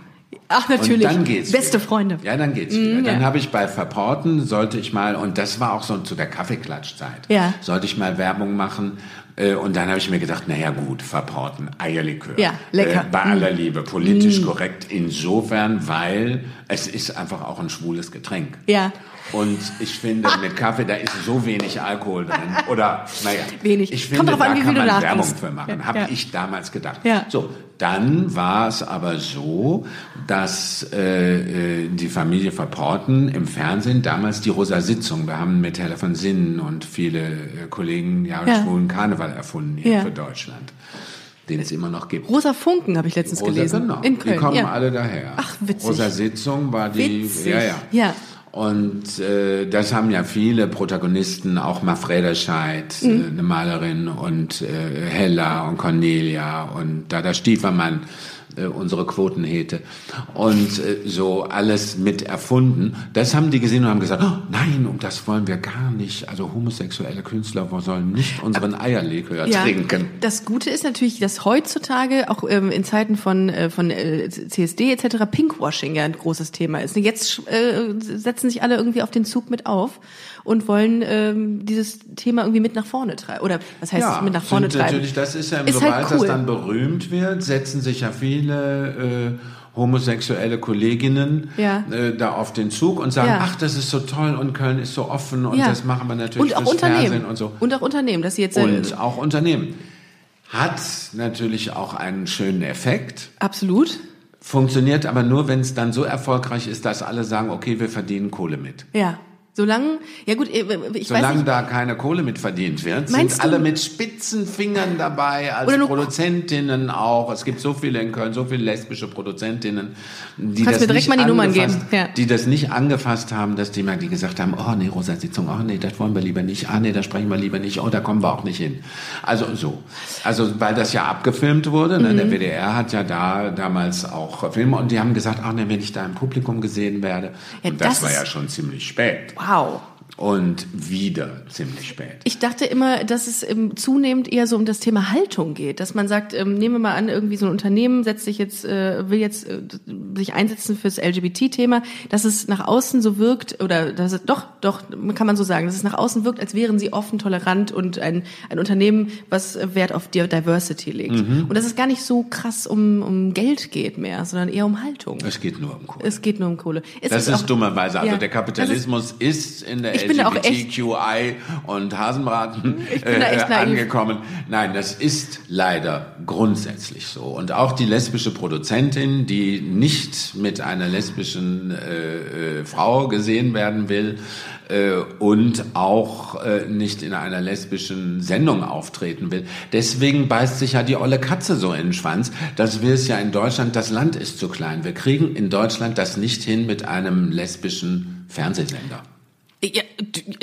Ach, natürlich. Und dann geht's Beste wieder. Freunde. Ja, dann geht's wieder. Dann ja. habe ich bei Verporten, sollte ich mal, und das war auch so zu der Kaffeeklatschzeit, Ja. sollte ich mal Werbung machen. Äh, Und dann habe ich mir gedacht, naja gut, Verporten, Eierlikör. Ja, lecker. Äh, bei Mm. aller Liebe, politisch korrekt insofern, weil es ist einfach auch ein schwules Getränk. Ja. Und ich finde, mit Kaffee, da ist so wenig Alkohol drin. Oder, naja. Wenig. Ich Kommt finde, an, da wie kann man Werbung nachgibst. für machen. Ja, Habe ja. ich damals gedacht. Ja. So, dann war es aber so, dass äh, äh, die Familie Verporten im Fernsehen damals die Rosa Sitzung, wir haben mit Hella von Sinnen und viele äh, Kollegen ja, Ja. schwulen Karneval erfunden hier Ja. für Deutschland, den es immer noch gibt. Rosa Funken habe ich letztens Rosa, gelesen. genau. In Köln. Die kommen ja. alle daher. Ach, witzig. Rosa Sitzung war die, Witzig. ja, ja. Ja. Und äh, das haben ja viele Protagonisten, auch Mafreda Scheid, Mhm. äh, eine Malerin, und äh, Hella und Cornelia und Dada Stiefermann, äh, unsere Quotenhete. Und äh, so alles mit erfunden. Das haben die gesehen und haben gesagt, oh, nein, um das wollen wir gar nicht. Also homosexuelle Künstler sollen nicht unseren Eierlikör trinken. Das Gute ist natürlich, dass heutzutage auch ähm, in Zeiten von äh, von äh, CSD etc. Pinkwashing ja ein großes Thema ist. Jetzt äh, setzen sich alle irgendwie auf den Zug mit auf und wollen ähm, dieses Thema irgendwie mit nach vorne treiben. Oder was heißt mit nach vorne sind treiben? Natürlich, das ist ja, Ist sobald halt das cool. dann berühmt wird, setzen sich ja viele äh, homosexuelle Kolleginnen Ja. äh, da auf den Zug und sagen, Ja. ach, das ist so toll und Köln ist so offen und Ja. das machen wir natürlich und auch Unternehmen Fernsehen und so. und auch Unternehmen, dass sie jetzt Und auch Unternehmen. Hat natürlich auch einen schönen Effekt, absolut funktioniert aber nur, wenn es dann so erfolgreich ist, dass alle sagen, okay, wir verdienen Kohle mit. ja. Solange, ja gut, äh, ich weiß Solange nicht, da keine Kohle mit verdient wird, sind du- alle mit spitzen Fingern dabei, als Produzentinnen auch. Es gibt so viele in Köln, so viele lesbische Produzentinnen, die das, nicht mal die Nummern angefasst- ja. die das nicht angefasst haben, das Thema, die gesagt haben, oh nee, Rosa Sitzung, oh nee, das wollen wir lieber nicht, ah nee, da sprechen wir lieber nicht, oh, da kommen wir auch nicht hin. Also so. Also weil das ja abgefilmt wurde, ne, Mhm. der WDR hat ja da damals auch Filme und die haben gesagt, ach nee, wenn ich da im Publikum gesehen werde. Ja, und das, das war ja schon ziemlich spät. wow. 哦。Und wieder ziemlich spät. Ich dachte immer, dass es ähm, zunehmend eher so um das Thema Haltung geht, dass man sagt, ähm, nehmen wir mal an, irgendwie so ein Unternehmen setzt sich jetzt, äh, will jetzt äh, sich einsetzen fürs LGBT-Thema, dass es nach außen so wirkt oder dass es, doch, doch, kann man so sagen, dass es nach außen wirkt, als wären sie offen, tolerant und ein, ein Unternehmen, was Wert auf Di- Diversity legt. Mhm. Und dass es gar nicht so krass um, um Geld geht mehr, sondern eher um Haltung. Es geht nur um Kohle. Es geht nur um Kohle. Es Das ist auch- dummerweise. Also Ja, der Kapitalismus ist, in der Ich bin auch echt- LGBTQI und Hasenbraten äh, angekommen. Nein, das ist leider grundsätzlich so. Und auch die lesbische Produzentin, die nicht mit einer lesbischen äh, äh, Frau gesehen werden will äh, und auch äh, nicht in einer lesbischen Sendung auftreten will. Deswegen beißt sich ja die olle Katze so in den Schwanz, dass wir es ja in Deutschland, das Land ist zu klein. Wir kriegen in Deutschland das nicht hin mit einem lesbischen Fernsehsender. Ja,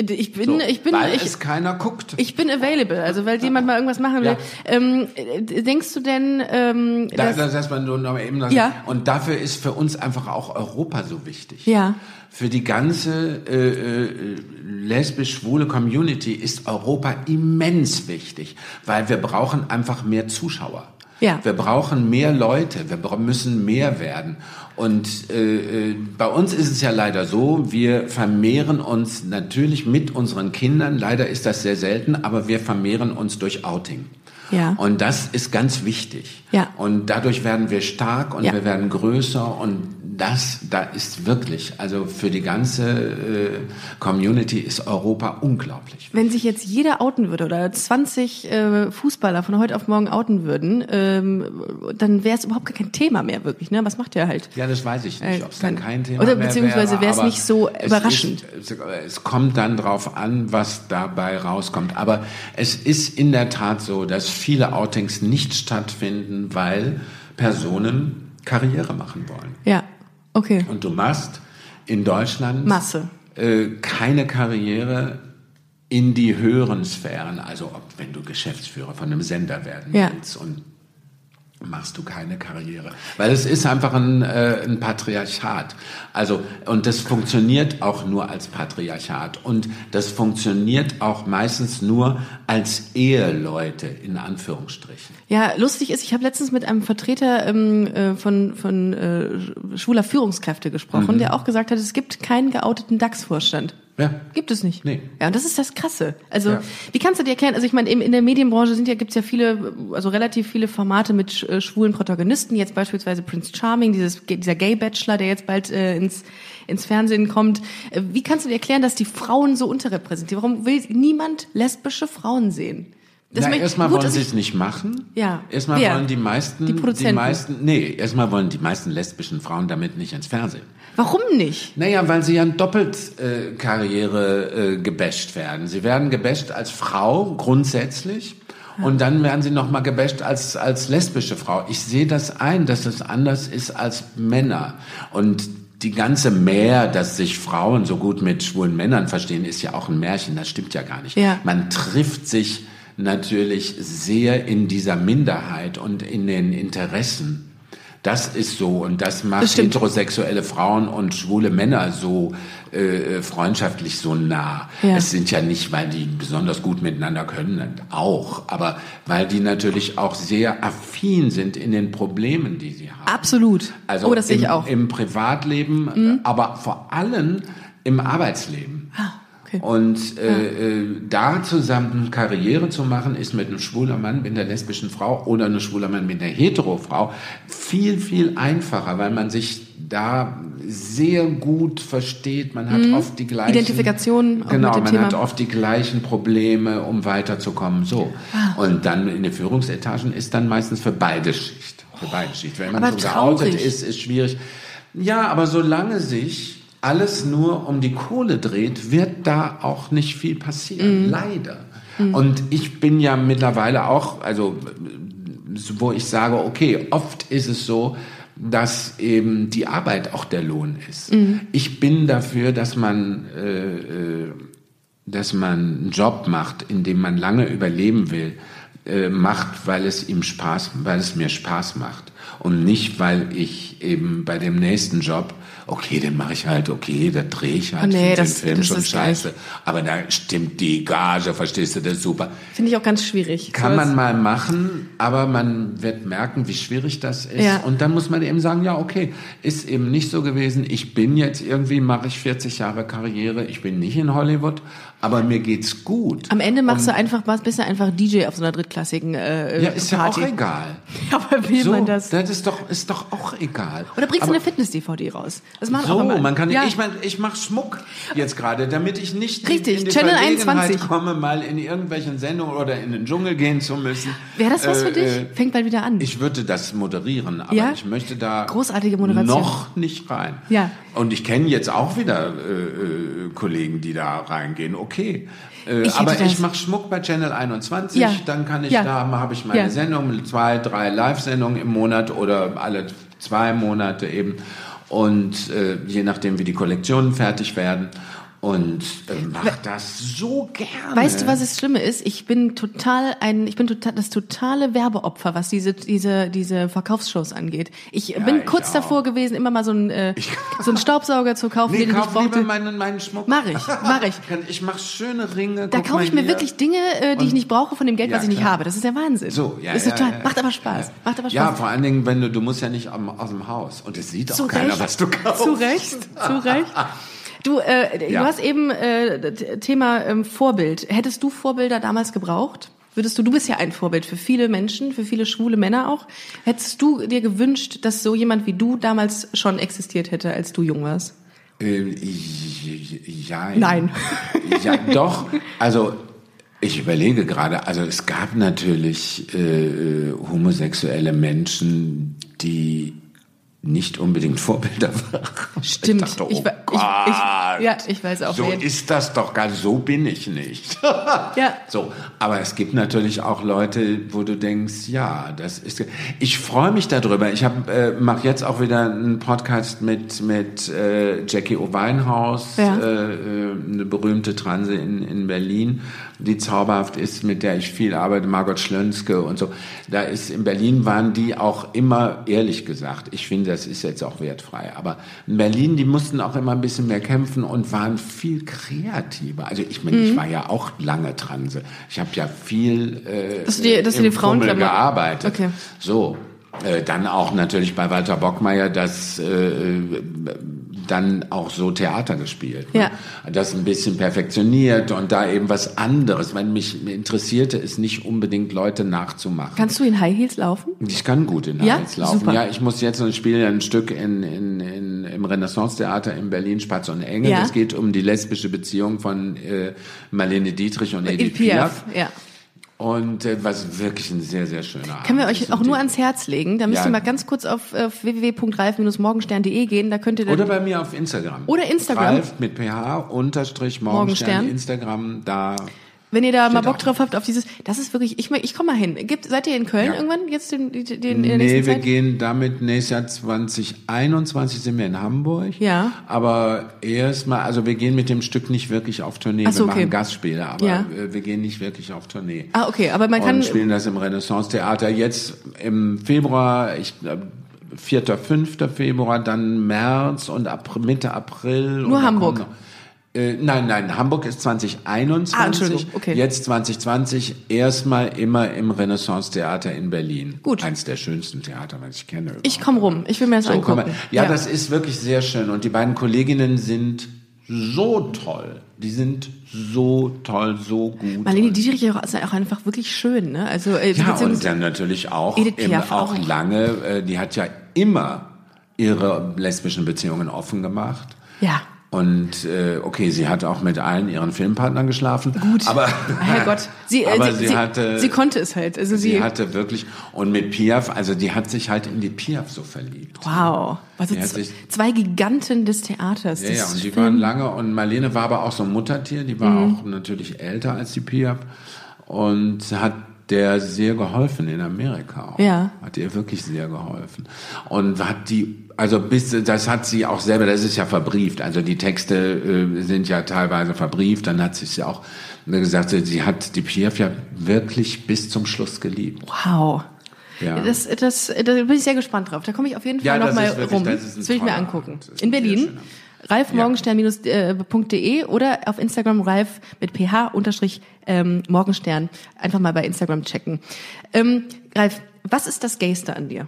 ich bin, So, ich bin, weil ich, es keiner guckt. Ich bin available, also weil jemand mal irgendwas machen will. Ja. Ähm, äh, denkst du denn, ähm, Da, dass, das heißt man nur noch eben das, Ja. Und dafür ist für uns einfach auch Europa so wichtig. Ja. Für die ganze äh, äh, lesbisch-schwule Community ist Europa immens wichtig, weil wir brauchen einfach mehr Zuschauer. Ja. Wir brauchen mehr Leute, wir müssen mehr werden. Und äh, äh, bei uns ist es ja leider so, wir vermehren uns natürlich mit unseren Kindern, leider ist das sehr selten, aber wir vermehren uns durch Outing. Ja. Und das ist ganz wichtig. Ja. Und dadurch werden wir stark und Ja. wir werden größer und das, da ist wirklich, also für die ganze äh, Community ist Europa unglaublich. wenn sich jetzt jeder outen würde oder 20 äh, Fußballer von heute auf morgen outen würden, ähm, dann wäre es überhaupt gar kein Thema mehr wirklich. Ne? Was macht ihr halt? Ja, das weiß ich nicht, Äh, ob es dann kein Thema oder mehr beziehungsweise wäre, es nicht so es überraschend. Ist, es, es kommt dann drauf an, was dabei rauskommt. Aber es ist in der Tat so, dass viele Outings nicht stattfinden, weil Personen Karriere machen wollen. Ja, okay. Und du machst in Deutschland Masse. Äh, keine Karriere in die höheren Sphären, also ob, wenn du Geschäftsführer von einem Sender werden Ja. willst und machst du keine Karriere. Weil es ist einfach ein, äh, ein Patriarchat. Also, und das funktioniert auch nur als Patriarchat. Und das funktioniert auch meistens nur als Eheleute, in Anführungsstrichen. Ja, lustig ist, ich habe letztens mit einem Vertreter ähm, äh, von, von äh, schwuler Führungskräfte gesprochen, mhm. der auch gesagt hat, es gibt keinen geouteten DAX-Vorstand. Ja. Gibt es nicht. Nee. Ja, und das ist das Krasse. Also, Ja. wie kannst du dir erklären, also ich meine, in der Medienbranche sind ja, gibt's ja viele, also relativ viele Formate mit äh, schwulen Protagonisten, jetzt beispielsweise Prince Charming, dieses, dieser Gay-Bachelor, der jetzt bald äh, ins, ins Fernsehen kommt. Äh, Wie kannst du dir erklären, dass die Frauen so unterrepräsentiert? Warum will niemand lesbische Frauen sehen? Na, möchte- erstmal wollen sie es nicht machen. Ja. Erstmal Wer? wollen die meisten, Die Produzenten. meisten, nee, erstmal wollen die meisten lesbischen Frauen damit nicht ins Fernsehen. Warum nicht? Naja, weil sie ja doppelt äh, Karriere äh, gebasht werden. Sie werden gebasht als Frau grundsätzlich und dann werden sie nochmal gebasht als, als lesbische Frau. Ich sehe das ein, dass es anders ist als Männer. Und die ganze Mehr, dass sich Frauen so gut mit schwulen Männern verstehen, ist ja auch ein Märchen. Das stimmt ja gar nicht. Ja. Man trifft sich natürlich sehr in dieser Minderheit und in den Interessen. Das ist so und das macht Das heterosexuelle Frauen und schwule Männer so äh, freundschaftlich so nah. Ja. Es sind ja nicht, weil die besonders gut miteinander können, auch, aber weil die natürlich auch sehr affin sind in den Problemen, die sie haben. Absolut. Also oh, das sehe im, ich auch. Mhm. im Privatleben, aber vor allem im Arbeitsleben. Ah, okay. Und äh, äh, da zusammen Karriere zu machen, ist mit einem schwuler Mann, mit einer lesbischen Frau oder einem schwuler Mann mit einer hetero Frau viel, viel einfacher, weil man sich da sehr gut versteht. Man hat oft die gleichen... Mhm. Identifikation auch Genau, man Thema. hat oft die gleichen Probleme, um weiterzukommen. So. Ah. Und dann in den Führungsetagen ist dann meistens für beide Schicht. Für beide Schicht. Wenn man Aber so geoutet ist, ist schwierig. Ja, aber solange sich alles nur um die Kohle dreht, wird da auch nicht viel Mhm. passieren. Leider. Und ich bin ja mittlerweile auch, also wo ich sage, okay, oft ist es so, dass eben die Arbeit auch der Lohn ist. Mhm. Ich bin dafür, dass man, äh, äh, dass man einen Job macht, in dem man lange überleben will, äh, macht, weil es ihm Spaß, weil es mir Spaß macht und nicht, weil ich eben bei dem nächsten Job Okay, den mache ich halt, okay, da drehe ich halt Oh nee, das- den Film das schon scheiße. Aber da stimmt die Gage, verstehst du, das ist super. Finde ich auch ganz schwierig. Kann man mal machen, aber man wird merken, wie schwierig das ist. Ja. Und dann muss man eben sagen, ja, okay, ist eben nicht so gewesen. Ich bin jetzt irgendwie, mache ich 40 Jahre Karriere. Ich bin nicht in Hollywood, aber mir geht's gut. Am Ende machst du einfach, was, bist du einfach DJ auf so einer drittklassigen äh, Ja, ist Party. ja auch egal. Aber will So, man das? das ist doch, ist doch auch egal. Oder bringst du eine Fitness-DVD raus? Das machen So, auch immer. man kann, ja. ich meine, ich mache Schmuck jetzt gerade, damit ich nicht Richtig, in, die Channel Verlegenheit 21. komme, mal in irgendwelchen Sendungen oder in den Dschungel gehen zu müssen. Wäre das was für Äh, dich? äh, Fängt bald wieder an. Ich würde das moderieren, aber Ja? ich möchte da Großartige Moderation. noch nicht rein. Ja. Und ich kenne jetzt auch wieder äh, äh, Kollegen, die da reingehen. Okay. Äh, Ich aber ich mache Schmuck bei Channel 21, Ja. dann kann ich Ja. da habe ich meine Ja. Sendung, zwei, drei Live-Sendungen im Monat oder alle zwei Monate eben. Und äh, je nachdem, wie die Kollektionen fertig werden. Und äh, mach das so gerne. Weißt du, was das Schlimme ist? Ich bin total ein, ich bin total das totale Werbeopfer, was diese diese diese Verkaufsshows angeht. Ich bin ich kurz auch. davor gewesen, immer mal so einen äh, so einen Staubsauger zu kaufen, Nee, den ich nicht kauf lieber brauchte. meinen, meinen Schmuck. Mach ich, mach ich. Ich mache schöne Ringe. Da kaufe ich mir hier. wirklich Dinge, äh, die ich nicht brauche von dem Geld, Ja, was ich nicht klar. habe. Das ist der Wahnsinn. So, ja, ist ja, total, ja, ja. macht aber Spaß. Macht aber Spaß. Ja, vor allen Dingen, wenn du, du musst ja nicht aus dem Haus. Und es sieht auch zu keiner, Recht, was du kaufst. Zu Recht, zu Recht. Du, äh, Ja. du hast eben äh, Thema ähm, Vorbild. Hättest du Vorbilder damals gebraucht? Würdest du, du bist ja ein Vorbild für viele Menschen, für viele schwule Männer auch. Hättest du dir gewünscht, dass so jemand wie du damals schon existiert hätte, als du jung warst? Äh, ja. Nein. Ja, doch. Also, ich überlege gerade, also es gab natürlich äh, äh, homosexuelle Menschen, die nicht unbedingt Vorbilder waren. Stimmt. Ich dachte, oh Ich wa- ich- ich- ja, ich weiß auch, So wen. ist das doch gar, so bin ich nicht. Ja. So, aber es gibt natürlich auch Leute, wo du denkst, ja, das ist. Ich freue mich darüber. Ich habe äh, mache jetzt auch wieder einen Podcast mit mit äh, Jackie O. Winehouse, Ja. äh, äh, eine berühmte Transe in in Berlin. Die zauberhaft ist, mit der ich viel arbeite, Margot Schlönske und so. Da ist in Berlin waren die auch immer, ehrlich gesagt, ich finde, das ist jetzt auch wertfrei, aber in Berlin, die mussten auch immer ein bisschen mehr kämpfen und waren viel kreativer. Also ich meine, Mhm. ich war ja auch lange Transe. Ich habe ja viel äh, Dass du die- dass du im die Frauen- gearbeitet. Okay. So, äh, dann auch natürlich bei Walter Bockmeier das äh, dann auch so Theater gespielt. Ne? Ja. Das ein bisschen perfektioniert und da eben was anderes. Weil mich interessierte es nicht unbedingt Leute nachzumachen. Kannst du in High Heels laufen? Ich kann gut in Ja? Hals laufen. Super. Ja, ich muss jetzt, ich spiele ja ein Stück in, in, in, im Renaissance-Theater in Berlin, Spatz und Engel. Ja. Es geht um die lesbische Beziehung von äh, Marlene Dietrich und Edith Edith Piaf. Piaf, ja. Und äh, was wirklich ein sehr, sehr schöner Abend Können wir euch auch nur ans Herz legen. Da müsst Ja. ihr mal ganz kurz auf, auf www.reif-morgenstern.de gehen. Da könnt ihr dann Oder bei mir auf Instagram. Oder Instagram. Ralf mit PH unterstrich Morgenstern. Morgenstern. Instagram, da. Wenn ihr da mal Steht Bock auch. drauf habt auf dieses, das ist wirklich, ich, ich komme mal hin. Gibt, seid ihr in Köln Ja. irgendwann jetzt den, den, den, in der Nee, wir Zeit? gehen damit nächstes Jahr 2021 sind wir in Hamburg. Ja. Aber erstmal, also wir gehen mit dem Stück nicht wirklich auf Tournee. So, wir okay. machen Gastspiele, aber Ja. wir gehen nicht wirklich auf Tournee. Ah, okay, aber man kann, und spielen das im Renaissance-Theater. Jetzt im Februar, ich glaube, 4., 5. Februar, dann März und April, Mitte April. Nur Hamburg? Äh, nein, nein, Hamburg ist 2021. Ah, okay. Jetzt 2020 erstmal immer im Renaissance-Theater in Berlin. Gut. Eins der schönsten Theater, was ich kenne. ich komme rum. Ich will mir das so, angucken. mal. ja, das ist wirklich sehr schön. Und die beiden Kolleginnen sind so toll. Die sind so toll, so gut. Marlene Dietrich ist auch einfach wirklich schön, ne? Also, äh, ja, und dann natürlich auch, im, auch. lange, äh, die hat ja immer ihre lesbischen Beziehungen offen gemacht. ja. Und äh, okay, sie hat auch mit allen ihren Filmpartnern geschlafen. Gut. Aber, Herrgott, sie, äh, aber sie, sie, hatte, sie konnte es halt. Also sie, sie hatte wirklich, und mit Piaf, also die hat sich halt in die Piaf so verliebt. wow, also Die sich- zwei Giganten des Theaters. Ja, ja, und die Film- waren lange und Marlene war aber auch so ein Muttertier, die war Mhm. auch natürlich älter als die Piaf und hat der sehr geholfen in Amerika auch. Ja. Hat ihr wirklich sehr geholfen. Und hat die, also bis, das hat sie auch selber, das ist ja verbrieft, also die Texte äh, sind ja teilweise verbrieft, dann hat sie es ja auch gesagt, sie hat die Piaf ja wirklich bis zum Schluss geliebt. Wow. Ja. Das, das, da bin ich sehr gespannt drauf. Da komme ich auf jeden Fall Ja, noch das mal ist wirklich- rum. das ein will ich mir angucken. Das In Berlin. ralfmorgenstern-de oder auf Instagram ralf mit ph unterstrich ähm, Morgenstern. Einfach mal bei Instagram checken. Ähm, Ralf, was ist das Gayste an dir?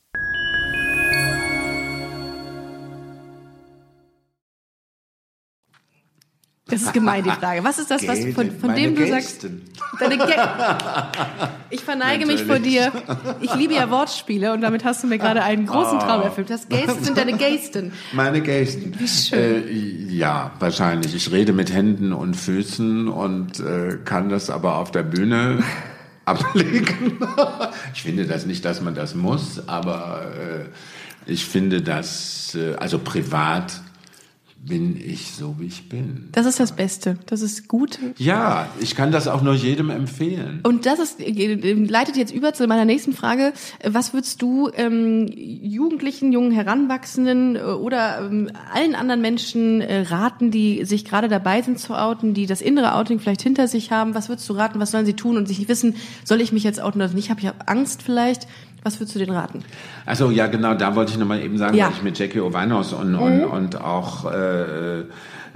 Das ist gemein, die Frage. Was ist das, was von, von dem du sagst? Gästen. Deine Ga ich verneige mich vor dir. Ich liebe ja Wortspiele und damit hast du mir gerade einen großen Traum erfüllt. Das Gaysten sind deine Gaysten. Meine Gästen. Wie schön. Äh, ja, wahrscheinlich. Ich rede mit Händen und Füßen und äh, kann das aber auf der Bühne ablegen. ich finde das nicht, dass man das muss, aber äh, ich finde das, äh, also privat bin ich so, wie ich bin. Das ist das Beste. Das ist gut. Ja, ich kann das auch nur jedem empfehlen. Und das ist, äh, leitet jetzt über zu meiner nächsten Frage. Was würdest du ähm, Jugendlichen, jungen Heranwachsenden äh, oder ähm, allen anderen Menschen äh, raten, die sich gerade dabei sind zu outen, die das innere Outing vielleicht hinter sich haben? Was würdest du raten? Was sollen sie tun und sich nicht wissen, soll ich mich jetzt outen oder nicht? Habe ich Angst vielleicht? Was würdest du denen raten? Also ja, genau, da wollte ich nochmal eben sagen, Ja. weil ich mit Jackie Ovanos und, und, und auch äh,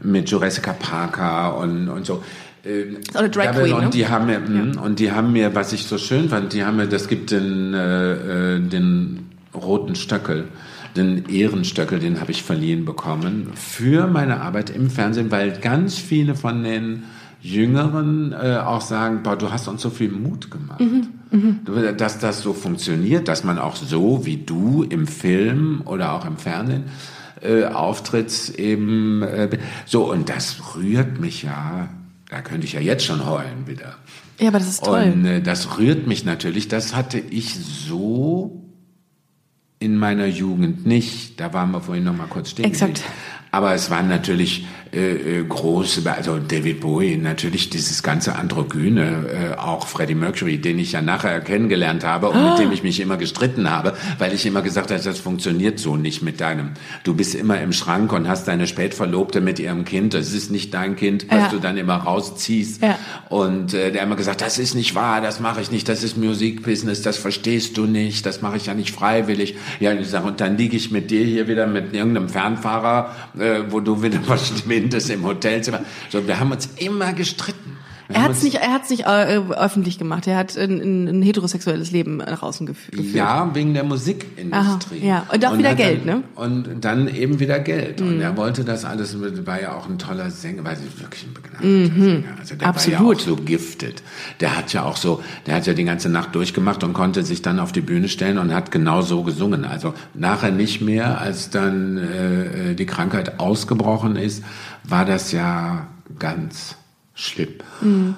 mit Jurassica Parker und, und so. Äh, auch eine Drag Queen, und ne? die haben mir, mh, und die haben mir, was ich so schön fand, die haben mir, das gibt den, äh, äh, den roten Stöckel, den Ehrenstöckel, den habe ich verliehen bekommen für meine Arbeit im Fernsehen, weil ganz viele von den Jüngeren äh, auch sagen, boah, du hast uns so viel Mut gemacht. Du, Dass das so funktioniert, dass man auch so wie du im Film oder auch im Fernsehen äh, auftrittst eben äh, so und das rührt mich ja, da könnte ich ja jetzt schon heulen wieder. Ja, aber das ist toll. Und äh, das rührt mich natürlich, das hatte ich so in meiner Jugend nicht. Da waren wir vorhin noch mal kurz stehen. Exakt. Aber es waren natürlich äh, äh, große, also David Bowie, natürlich dieses ganze Androgyne, äh, auch Freddie Mercury, den ich ja nachher kennengelernt habe und Ah. mit dem ich mich immer gestritten habe, weil ich immer gesagt habe, das funktioniert so nicht mit deinem. Du bist immer im Schrank und hast deine Spätverlobte mit ihrem Kind. Das ist nicht dein Kind, was Ja. du dann immer rausziehst. Ja. Und äh, der hat immer gesagt, das ist nicht wahr, das mache ich nicht, das ist Musikbusiness, das verstehst du nicht, das mache ich ja nicht freiwillig. Ja, und ich sage, und dann liege ich mit dir hier wieder mit irgendeinem Fernfahrer, äh, wo du wieder verschwindest im Hotelzimmer. So, wir haben uns immer gestritten. Er hat es nicht, er hat's nicht äh, öffentlich gemacht. Er hat ein, ein, heterosexuelles Leben nach außen gef geführt. Ja, wegen der Musikindustrie. Aha, ja. Und auch wieder hat Geld, dann, ne? Mhm. Und dann eben wieder Geld. Und er wollte das alles, war ja auch ein toller Sänger, weil sie wirklich ein begnadeter Sänger. Also der Mhm. Absolut. war ja auch so giftet. Der hat ja auch so, der hat ja die ganze Nacht durchgemacht und konnte sich dann auf die Bühne stellen und hat genau so gesungen. Also nachher nicht mehr, als dann äh, die Krankheit ausgebrochen ist, war das ja ganz schlimm.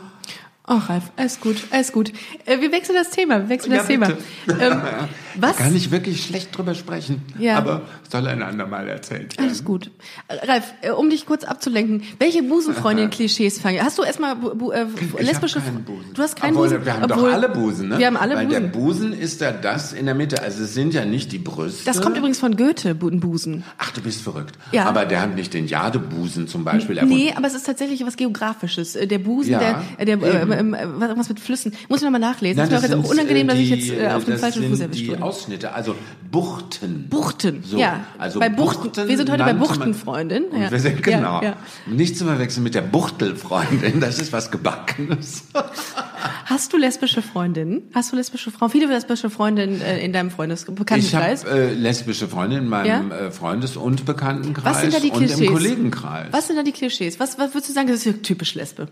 Ach, Ralf, alles gut, alles gut. Äh, wir wechseln das Thema, wir wechseln das Thema. Ähm, was? Kann ich wirklich schlecht drüber sprechen. Ja. Aber soll ein andermal erzählt werden. Alles gut. Ralf, äh, um dich kurz abzulenken, welche Busenfreundin-Klischees fangen? Hast du erstmal äh, lesbische? Du hast keinen Obwohl, Busen. Wir haben Obwohl- doch alle Busen, ne? Wir haben alle Weil Busen. der Busen ist ja das in der Mitte. Also es sind ja nicht die Brüste. Das kommt übrigens von Goethe, Busen. Ach, du bist verrückt. Ja. Aber der hat nicht den Jadebusen zum Beispiel. Nee, aber es ist tatsächlich was Geografisches. Äh, Der Busen, Ja, der, der eben. äh, irgendwas mit Flüssen. Muss ich nochmal nachlesen. Nein, das ist mir jetzt auch unangenehm, äh, dass ich die, jetzt äh, auf das falschen Fuß erwischt die wurde. Ausschnitte, also Buchten. Buchten, So, ja. also bei Buchten. Buchten wir sind heute bei Buchtenfreundin. Und Ja. wir sind, genau. Ja, ja. Nicht zu verwechseln mit der Buchtelfreundin. Das ist was Gebackenes. Hast du lesbische Freundinnen? Hast du lesbische Frauen? Viele lesbische Freundinnen äh, in deinem Freundes Ich habe Bekanntenkreis? äh, lesbische Freunde in meinem Ja? äh, Freundes- und Bekanntenkreis was sind da die und Klischees? im Kollegenkreis. Was sind da die Klischees? Was, was würdest du sagen, das ist typisch Lesbe?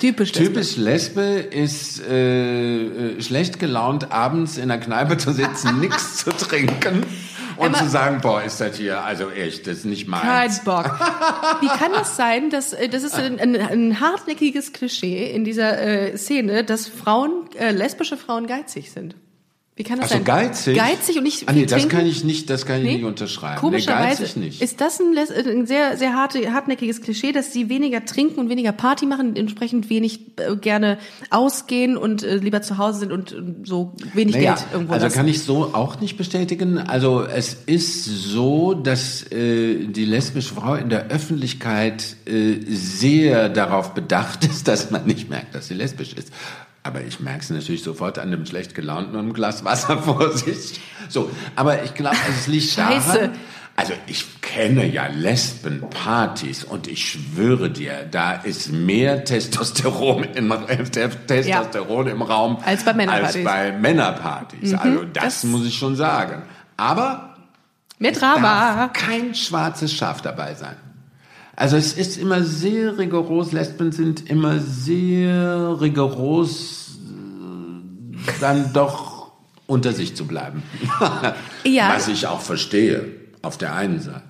Typisch Lesbe. Typisch Lesbe ist äh, äh, schlecht gelaunt, abends in der Kneipe zu sitzen, nichts zu trinken und Emma- zu sagen, boah, ist das hier, also echt, das ist nicht Kein meins. Bock. Wie kann das sein, dass äh, das ist ein, ein, ein hartnäckiges Klischee in dieser äh, Szene, dass Frauen, äh, lesbische Frauen geizig sind? Wie kann das Ach so, sein? geizig? Geizig und nicht Ah, nee, das trinken? kann ich nicht, das kann ich Nee? nicht unterschreiben. Komischerweise nee, nicht. ist das ein, les- ein sehr, sehr harte, hartnäckiges Klischee, dass sie weniger trinken und weniger Party machen, entsprechend wenig äh, gerne ausgehen und äh, lieber zu Hause sind und äh, so wenig Naja, Geld irgendwo also lassen. kann ich so auch nicht bestätigen. Also es ist so, dass äh, die lesbische Frau in der Öffentlichkeit äh, sehr darauf bedacht ist, dass man nicht merkt, dass sie lesbisch ist. Aber ich merke es natürlich sofort an dem schlecht gelaunten und einem Glas Wasser vor sich. So, aber ich glaube, es liegt Scheiße. daran. Also ich kenne ja Lesbenpartys und ich schwöre dir, da ist mehr Testosteron im, äh, Testosteron im Raum Als bei Männerpartys. als bei Männerpartys. Also das, das- muss ich schon sagen. Aber darf Drama. kein schwarzes Schaf dabei sein. Also es ist immer sehr rigoros, Lesben sind immer sehr rigoros, dann doch unter sich zu bleiben. Ja. Was ich auch verstehe, auf der einen Seite.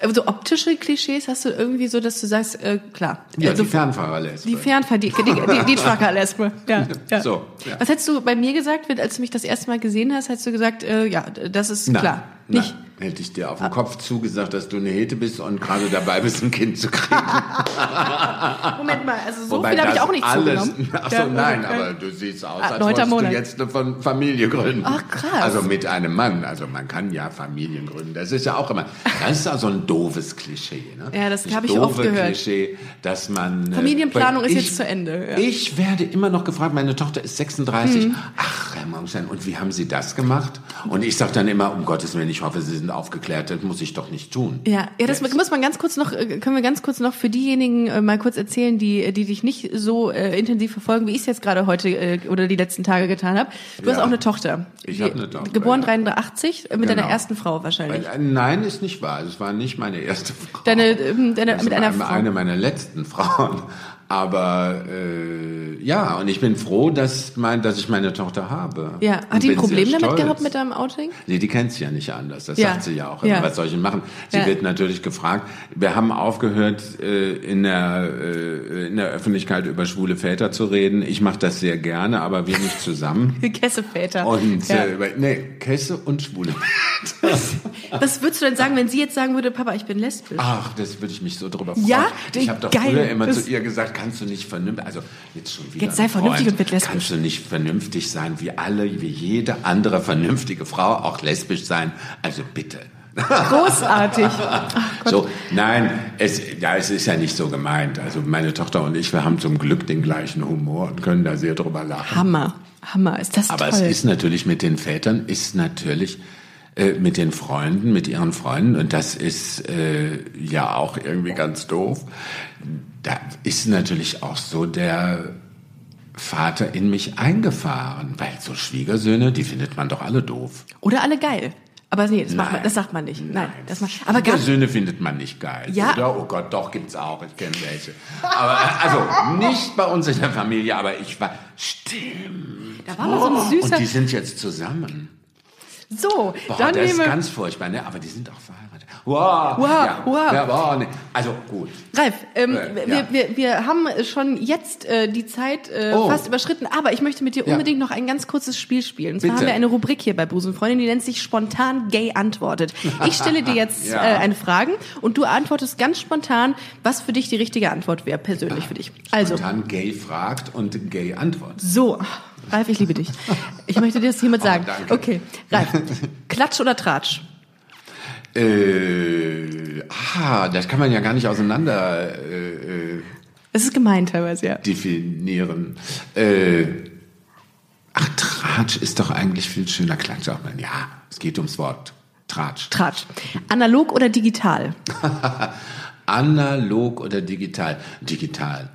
Also optische Klischees hast du irgendwie so, dass du sagst, äh, klar. Ja, also, die Fernfahrerlesbe. die Fernfahr, die, die, die, die Trucker-Lesbe. Ja, ja. So, ja. Was hättest du bei mir gesagt, wenn- als du mich das erste Mal gesehen hast, hättest du gesagt, äh, ja, das ist Nein, klar. Nicht? Hätte ich dir auf den Kopf zugesagt, dass du eine Hete bist und gerade dabei bist, ein Kind zu kriegen. Moment mal, also so Wobei viel habe ich auch nicht alles, zugenommen. Ach so, Ja, nein, okay. aber du siehst aus, Ah, als wolltest Monat. du jetzt eine Fam- Familie gründen. Ach, krass. Also mit einem Mann. Also man kann ja Familien gründen. Das ist ja auch immer, das ist ja so ein doofes Klischee. Ne? Ja, das hab ich oft gehört. Klischee, dass man... äh, Familienplanung weil ist ich- jetzt zu Ende, ja. Ich werde immer noch gefragt, meine Tochter ist 36. Ach, Herr Morgenstein, und wie haben Sie das gemacht? Und ich sage dann immer, um Gottes Willen, ich hoffe, Sie sind aufgeklärt, das muss ich doch nicht tun. Ja, ja, das Jetzt. muss man ganz kurz noch, äh, können wir ganz kurz noch für diejenigen äh, mal kurz erzählen, die, die dich nicht so äh, intensiv verfolgen, wie ich es jetzt gerade heute äh, oder die letzten Tage getan habe. Du hast Ja. auch eine Tochter. Ich Die- hab eine Tochter, Geboren ja. 83, äh, mit Genau. deiner ersten Frau wahrscheinlich. Äh, Nein, ist nicht wahr. Es war nicht meine erste Frau. Deine, ähm, deine mit einer eine, Frau. eine meiner letzten Frauen. Aber äh, ja, und ich bin froh, dass, mein, dass ich meine Tochter habe. ja, hat die ein Problem damit stolz. gehabt mit deinem Outing? Nee, die kennt sie ja nicht anders. Das Ja. sagt sie ja auch. Ja. Was soll ich denn machen? Sie Ja. wird natürlich gefragt. Wir haben aufgehört, äh, in, der, äh, in der Öffentlichkeit über schwule Väter zu reden. Ich mache das sehr gerne, aber wir nicht zusammen. Kesseväter. Und ja. äh, nee, Kesse und schwule Was würdest du denn sagen, wenn sie jetzt sagen würde, Papa, ich bin lesbisch? Ach, das würde ich mich so drüber freuen. Ja? Ich habe doch Geil. früher immer Das- zu ihr gesagt, kannst du nicht vernünftig, also jetzt schon wieder. Jetzt sei vernünftig Freund, und lesbisch. Kannst du nicht vernünftig sein, wie alle, wie jede andere vernünftige Frau auch lesbisch sein? Also bitte. Großartig. So, nein, es, ja, es ist ja nicht so gemeint. Also meine Tochter und ich, wir haben zum Glück den gleichen Humor und können da sehr drüber lachen. Hammer. Hammer. Ist das Aber toll. es ist natürlich mit den Vätern, ist natürlich äh, mit den Freunden, mit ihren Freunden, und das ist äh, ja auch irgendwie ganz doof, da ist natürlich auch so der Vater in mich eingefahren, weil so Schwiegersöhne, die findet man doch alle doof. Oder alle geil. Aber nee, das, macht man, Nein. das sagt man nicht. Nein, das macht, aber gar, Schwiegersöhne findet man nicht geil. Ja. Oder? Oh Gott, doch, gibt's auch. Ich kenne welche. Aber also nicht bei uns in der Familie, aber ich war. Stimmt. da war mal so ein süßer. Und die sind jetzt zusammen. So, Boah, dann das ist nehmen wir. ganz furchtbar, ne? Aber die sind auch verheiratet. Wow, Wow, ja, wow. Ja, wow, ne. Also gut. Ralf, ähm, Äh, wir, ja. wir, wir haben schon jetzt äh, die Zeit äh, Oh. fast überschritten, aber ich möchte mit dir unbedingt noch ein ganz kurzes Spiel spielen. Und zwar Bitte. haben wir eine Rubrik hier bei Busenfreundin, die nennt sich spontan gay antwortet. Ich stelle dir jetzt äh, eine Frage und du antwortest ganz spontan, was für dich die richtige Antwort wäre, persönlich für dich. Also, Spontan gay fragt und gay antwortet. so, Ralf, ich liebe dich. Ich möchte dir das hiermit sagen. Oh. Okay, Ralf, Klatsch oder Tratsch? Äh, ah, das kann man ja gar nicht auseinander äh, äh, Es ist gemein teilweise, ja. definieren. Äh, ach, Tratsch ist doch eigentlich viel schöner. Klatsch sagt man. Ja, es geht ums Wort. Tratsch. Tratsch. Analog oder digital? Analog oder digital? Digital.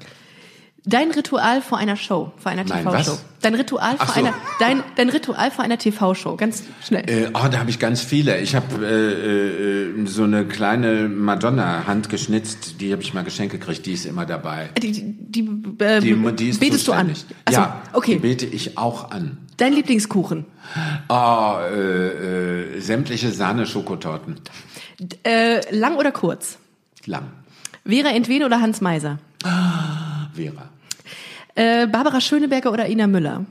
Dein Ritual vor einer Show, vor einer TV-Show. Dein Ritual vor so. einer, dein, dein Ritual vor einer TV-Show, ganz schnell. Äh, oh, da habe ich ganz viele. Ich habe äh, äh, so eine kleine Madonna handgeschnitzt, die habe ich mal geschenkt gekriegt, die ist immer dabei. Die, die, die, äh, Die, die ist betest du an? zuständig. Achso, ja, die okay. bete ich auch an. Dein Lieblingskuchen? Oh, äh, äh, sämtliche Sahne-Schokotorten. Äh, lang oder kurz? Lang. Vera Entwede oder Hans Meiser? Vera. Äh, Barbara Schöneberger oder Ina Müller?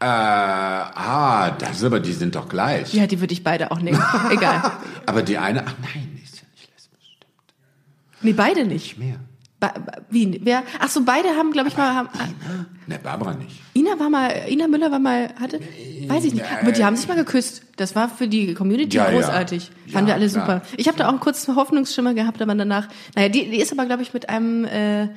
Äh, ah, das aber, die sind doch gleich. Ja, die würde ich beide auch nehmen. Egal. Aber die eine, ach nein, ist ja nicht lesbisch. Stimmt. Nee, beide nicht. Mehr. Ba wie? Wer? Ach so, beide haben, glaube ich mal. Haben, Ne, Barbara nicht. Ina war mal, Ina Müller war mal, hatte, weiß ich nicht, aber die haben sich mal geküsst. Das war für die Community Ja, ja. großartig. Fanden Ja, wir alle klar. super. Ich habe da auch einen kurzen Hoffnungsschimmer gehabt, aber danach, naja, die, die ist aber, glaube ich, mit einem, äh,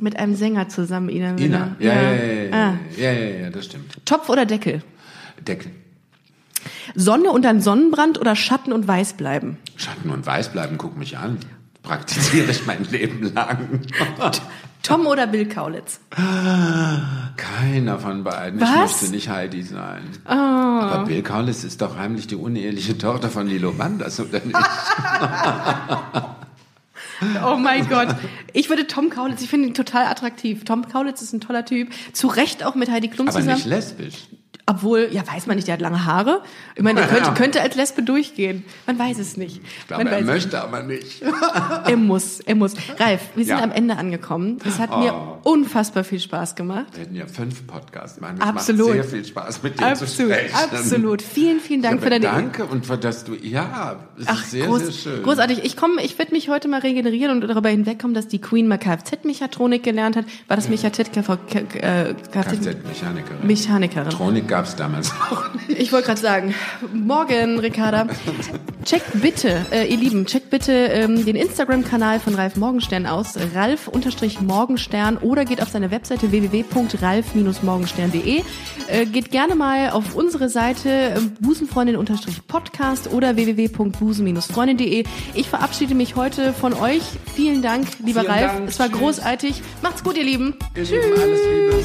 mit einem Sänger zusammen, Ina Müller. Ina. Ja, ja, ja, ja, Ah. ja, ja, ja, das stimmt. Topf oder Deckel? Deckel. Sonne und dann Sonnenbrand oder Schatten und Weiß bleiben? Schatten und Weiß bleiben, guck mich an. Praktiziere ich mein Leben lang. Tom oder Bill Kaulitz? Keiner von beiden. Was? Ich möchte nicht Heidi sein. Aber Bill Kaulitz ist doch heimlich die uneheliche Tochter von Lilo Wanders, oder nicht? Oh mein Gott. Ich würde Tom Kaulitz, ich finde ihn total attraktiv. Tom Kaulitz ist ein toller Typ. Zu Recht auch mit Heidi Klum Aber zusammen. nicht lesbisch. Obwohl, ja, weiß man nicht, der hat lange Haare. Ich meine, der könnte, könnte als Lesbe durchgehen. Man weiß es nicht. Ich glaube, man er möchte aber nicht. Er muss, er muss. Ralf, wir sind Ja. am Ende angekommen. Es hat mir unfassbar viel Spaß gemacht. Wir hätten ja fünf Podcasts. Es Absolut. macht sehr viel Spaß, mit dir zu Absolut, sprechen. absolut. Vielen, vielen Dank ja, für deine Danke und für das du, ja, es Ach, ist sehr, groß, sehr schön. großartig. Ich komme, ich werde mich heute mal regenerieren und darüber hinwegkommen, dass die Queen mal Kfz-Mechatronik gelernt hat. War das Mechatit, äh, Kfz, Kfz-Mechanikerin. Mechanikerin. Tronik gab es damals auch nicht. Ich wollte gerade sagen, morgen, Ricarda. Checkt bitte, äh, ihr Lieben, checkt bitte ähm, den Instagram-Kanal von Ralf Morgenstern aus, ralf-morgenstern oder geht auf seine Webseite www.ralf-morgenstern.de. Äh, geht gerne mal auf unsere Seite äh, busenfreundin-podcast oder www.busen-freundin.de. Ich verabschiede mich heute von euch. Vielen Dank, lieber Vielen Ralf. Dank. Es war Tschüss. großartig. Macht's gut, ihr Lieben. Ihr Lieben, alles Liebe.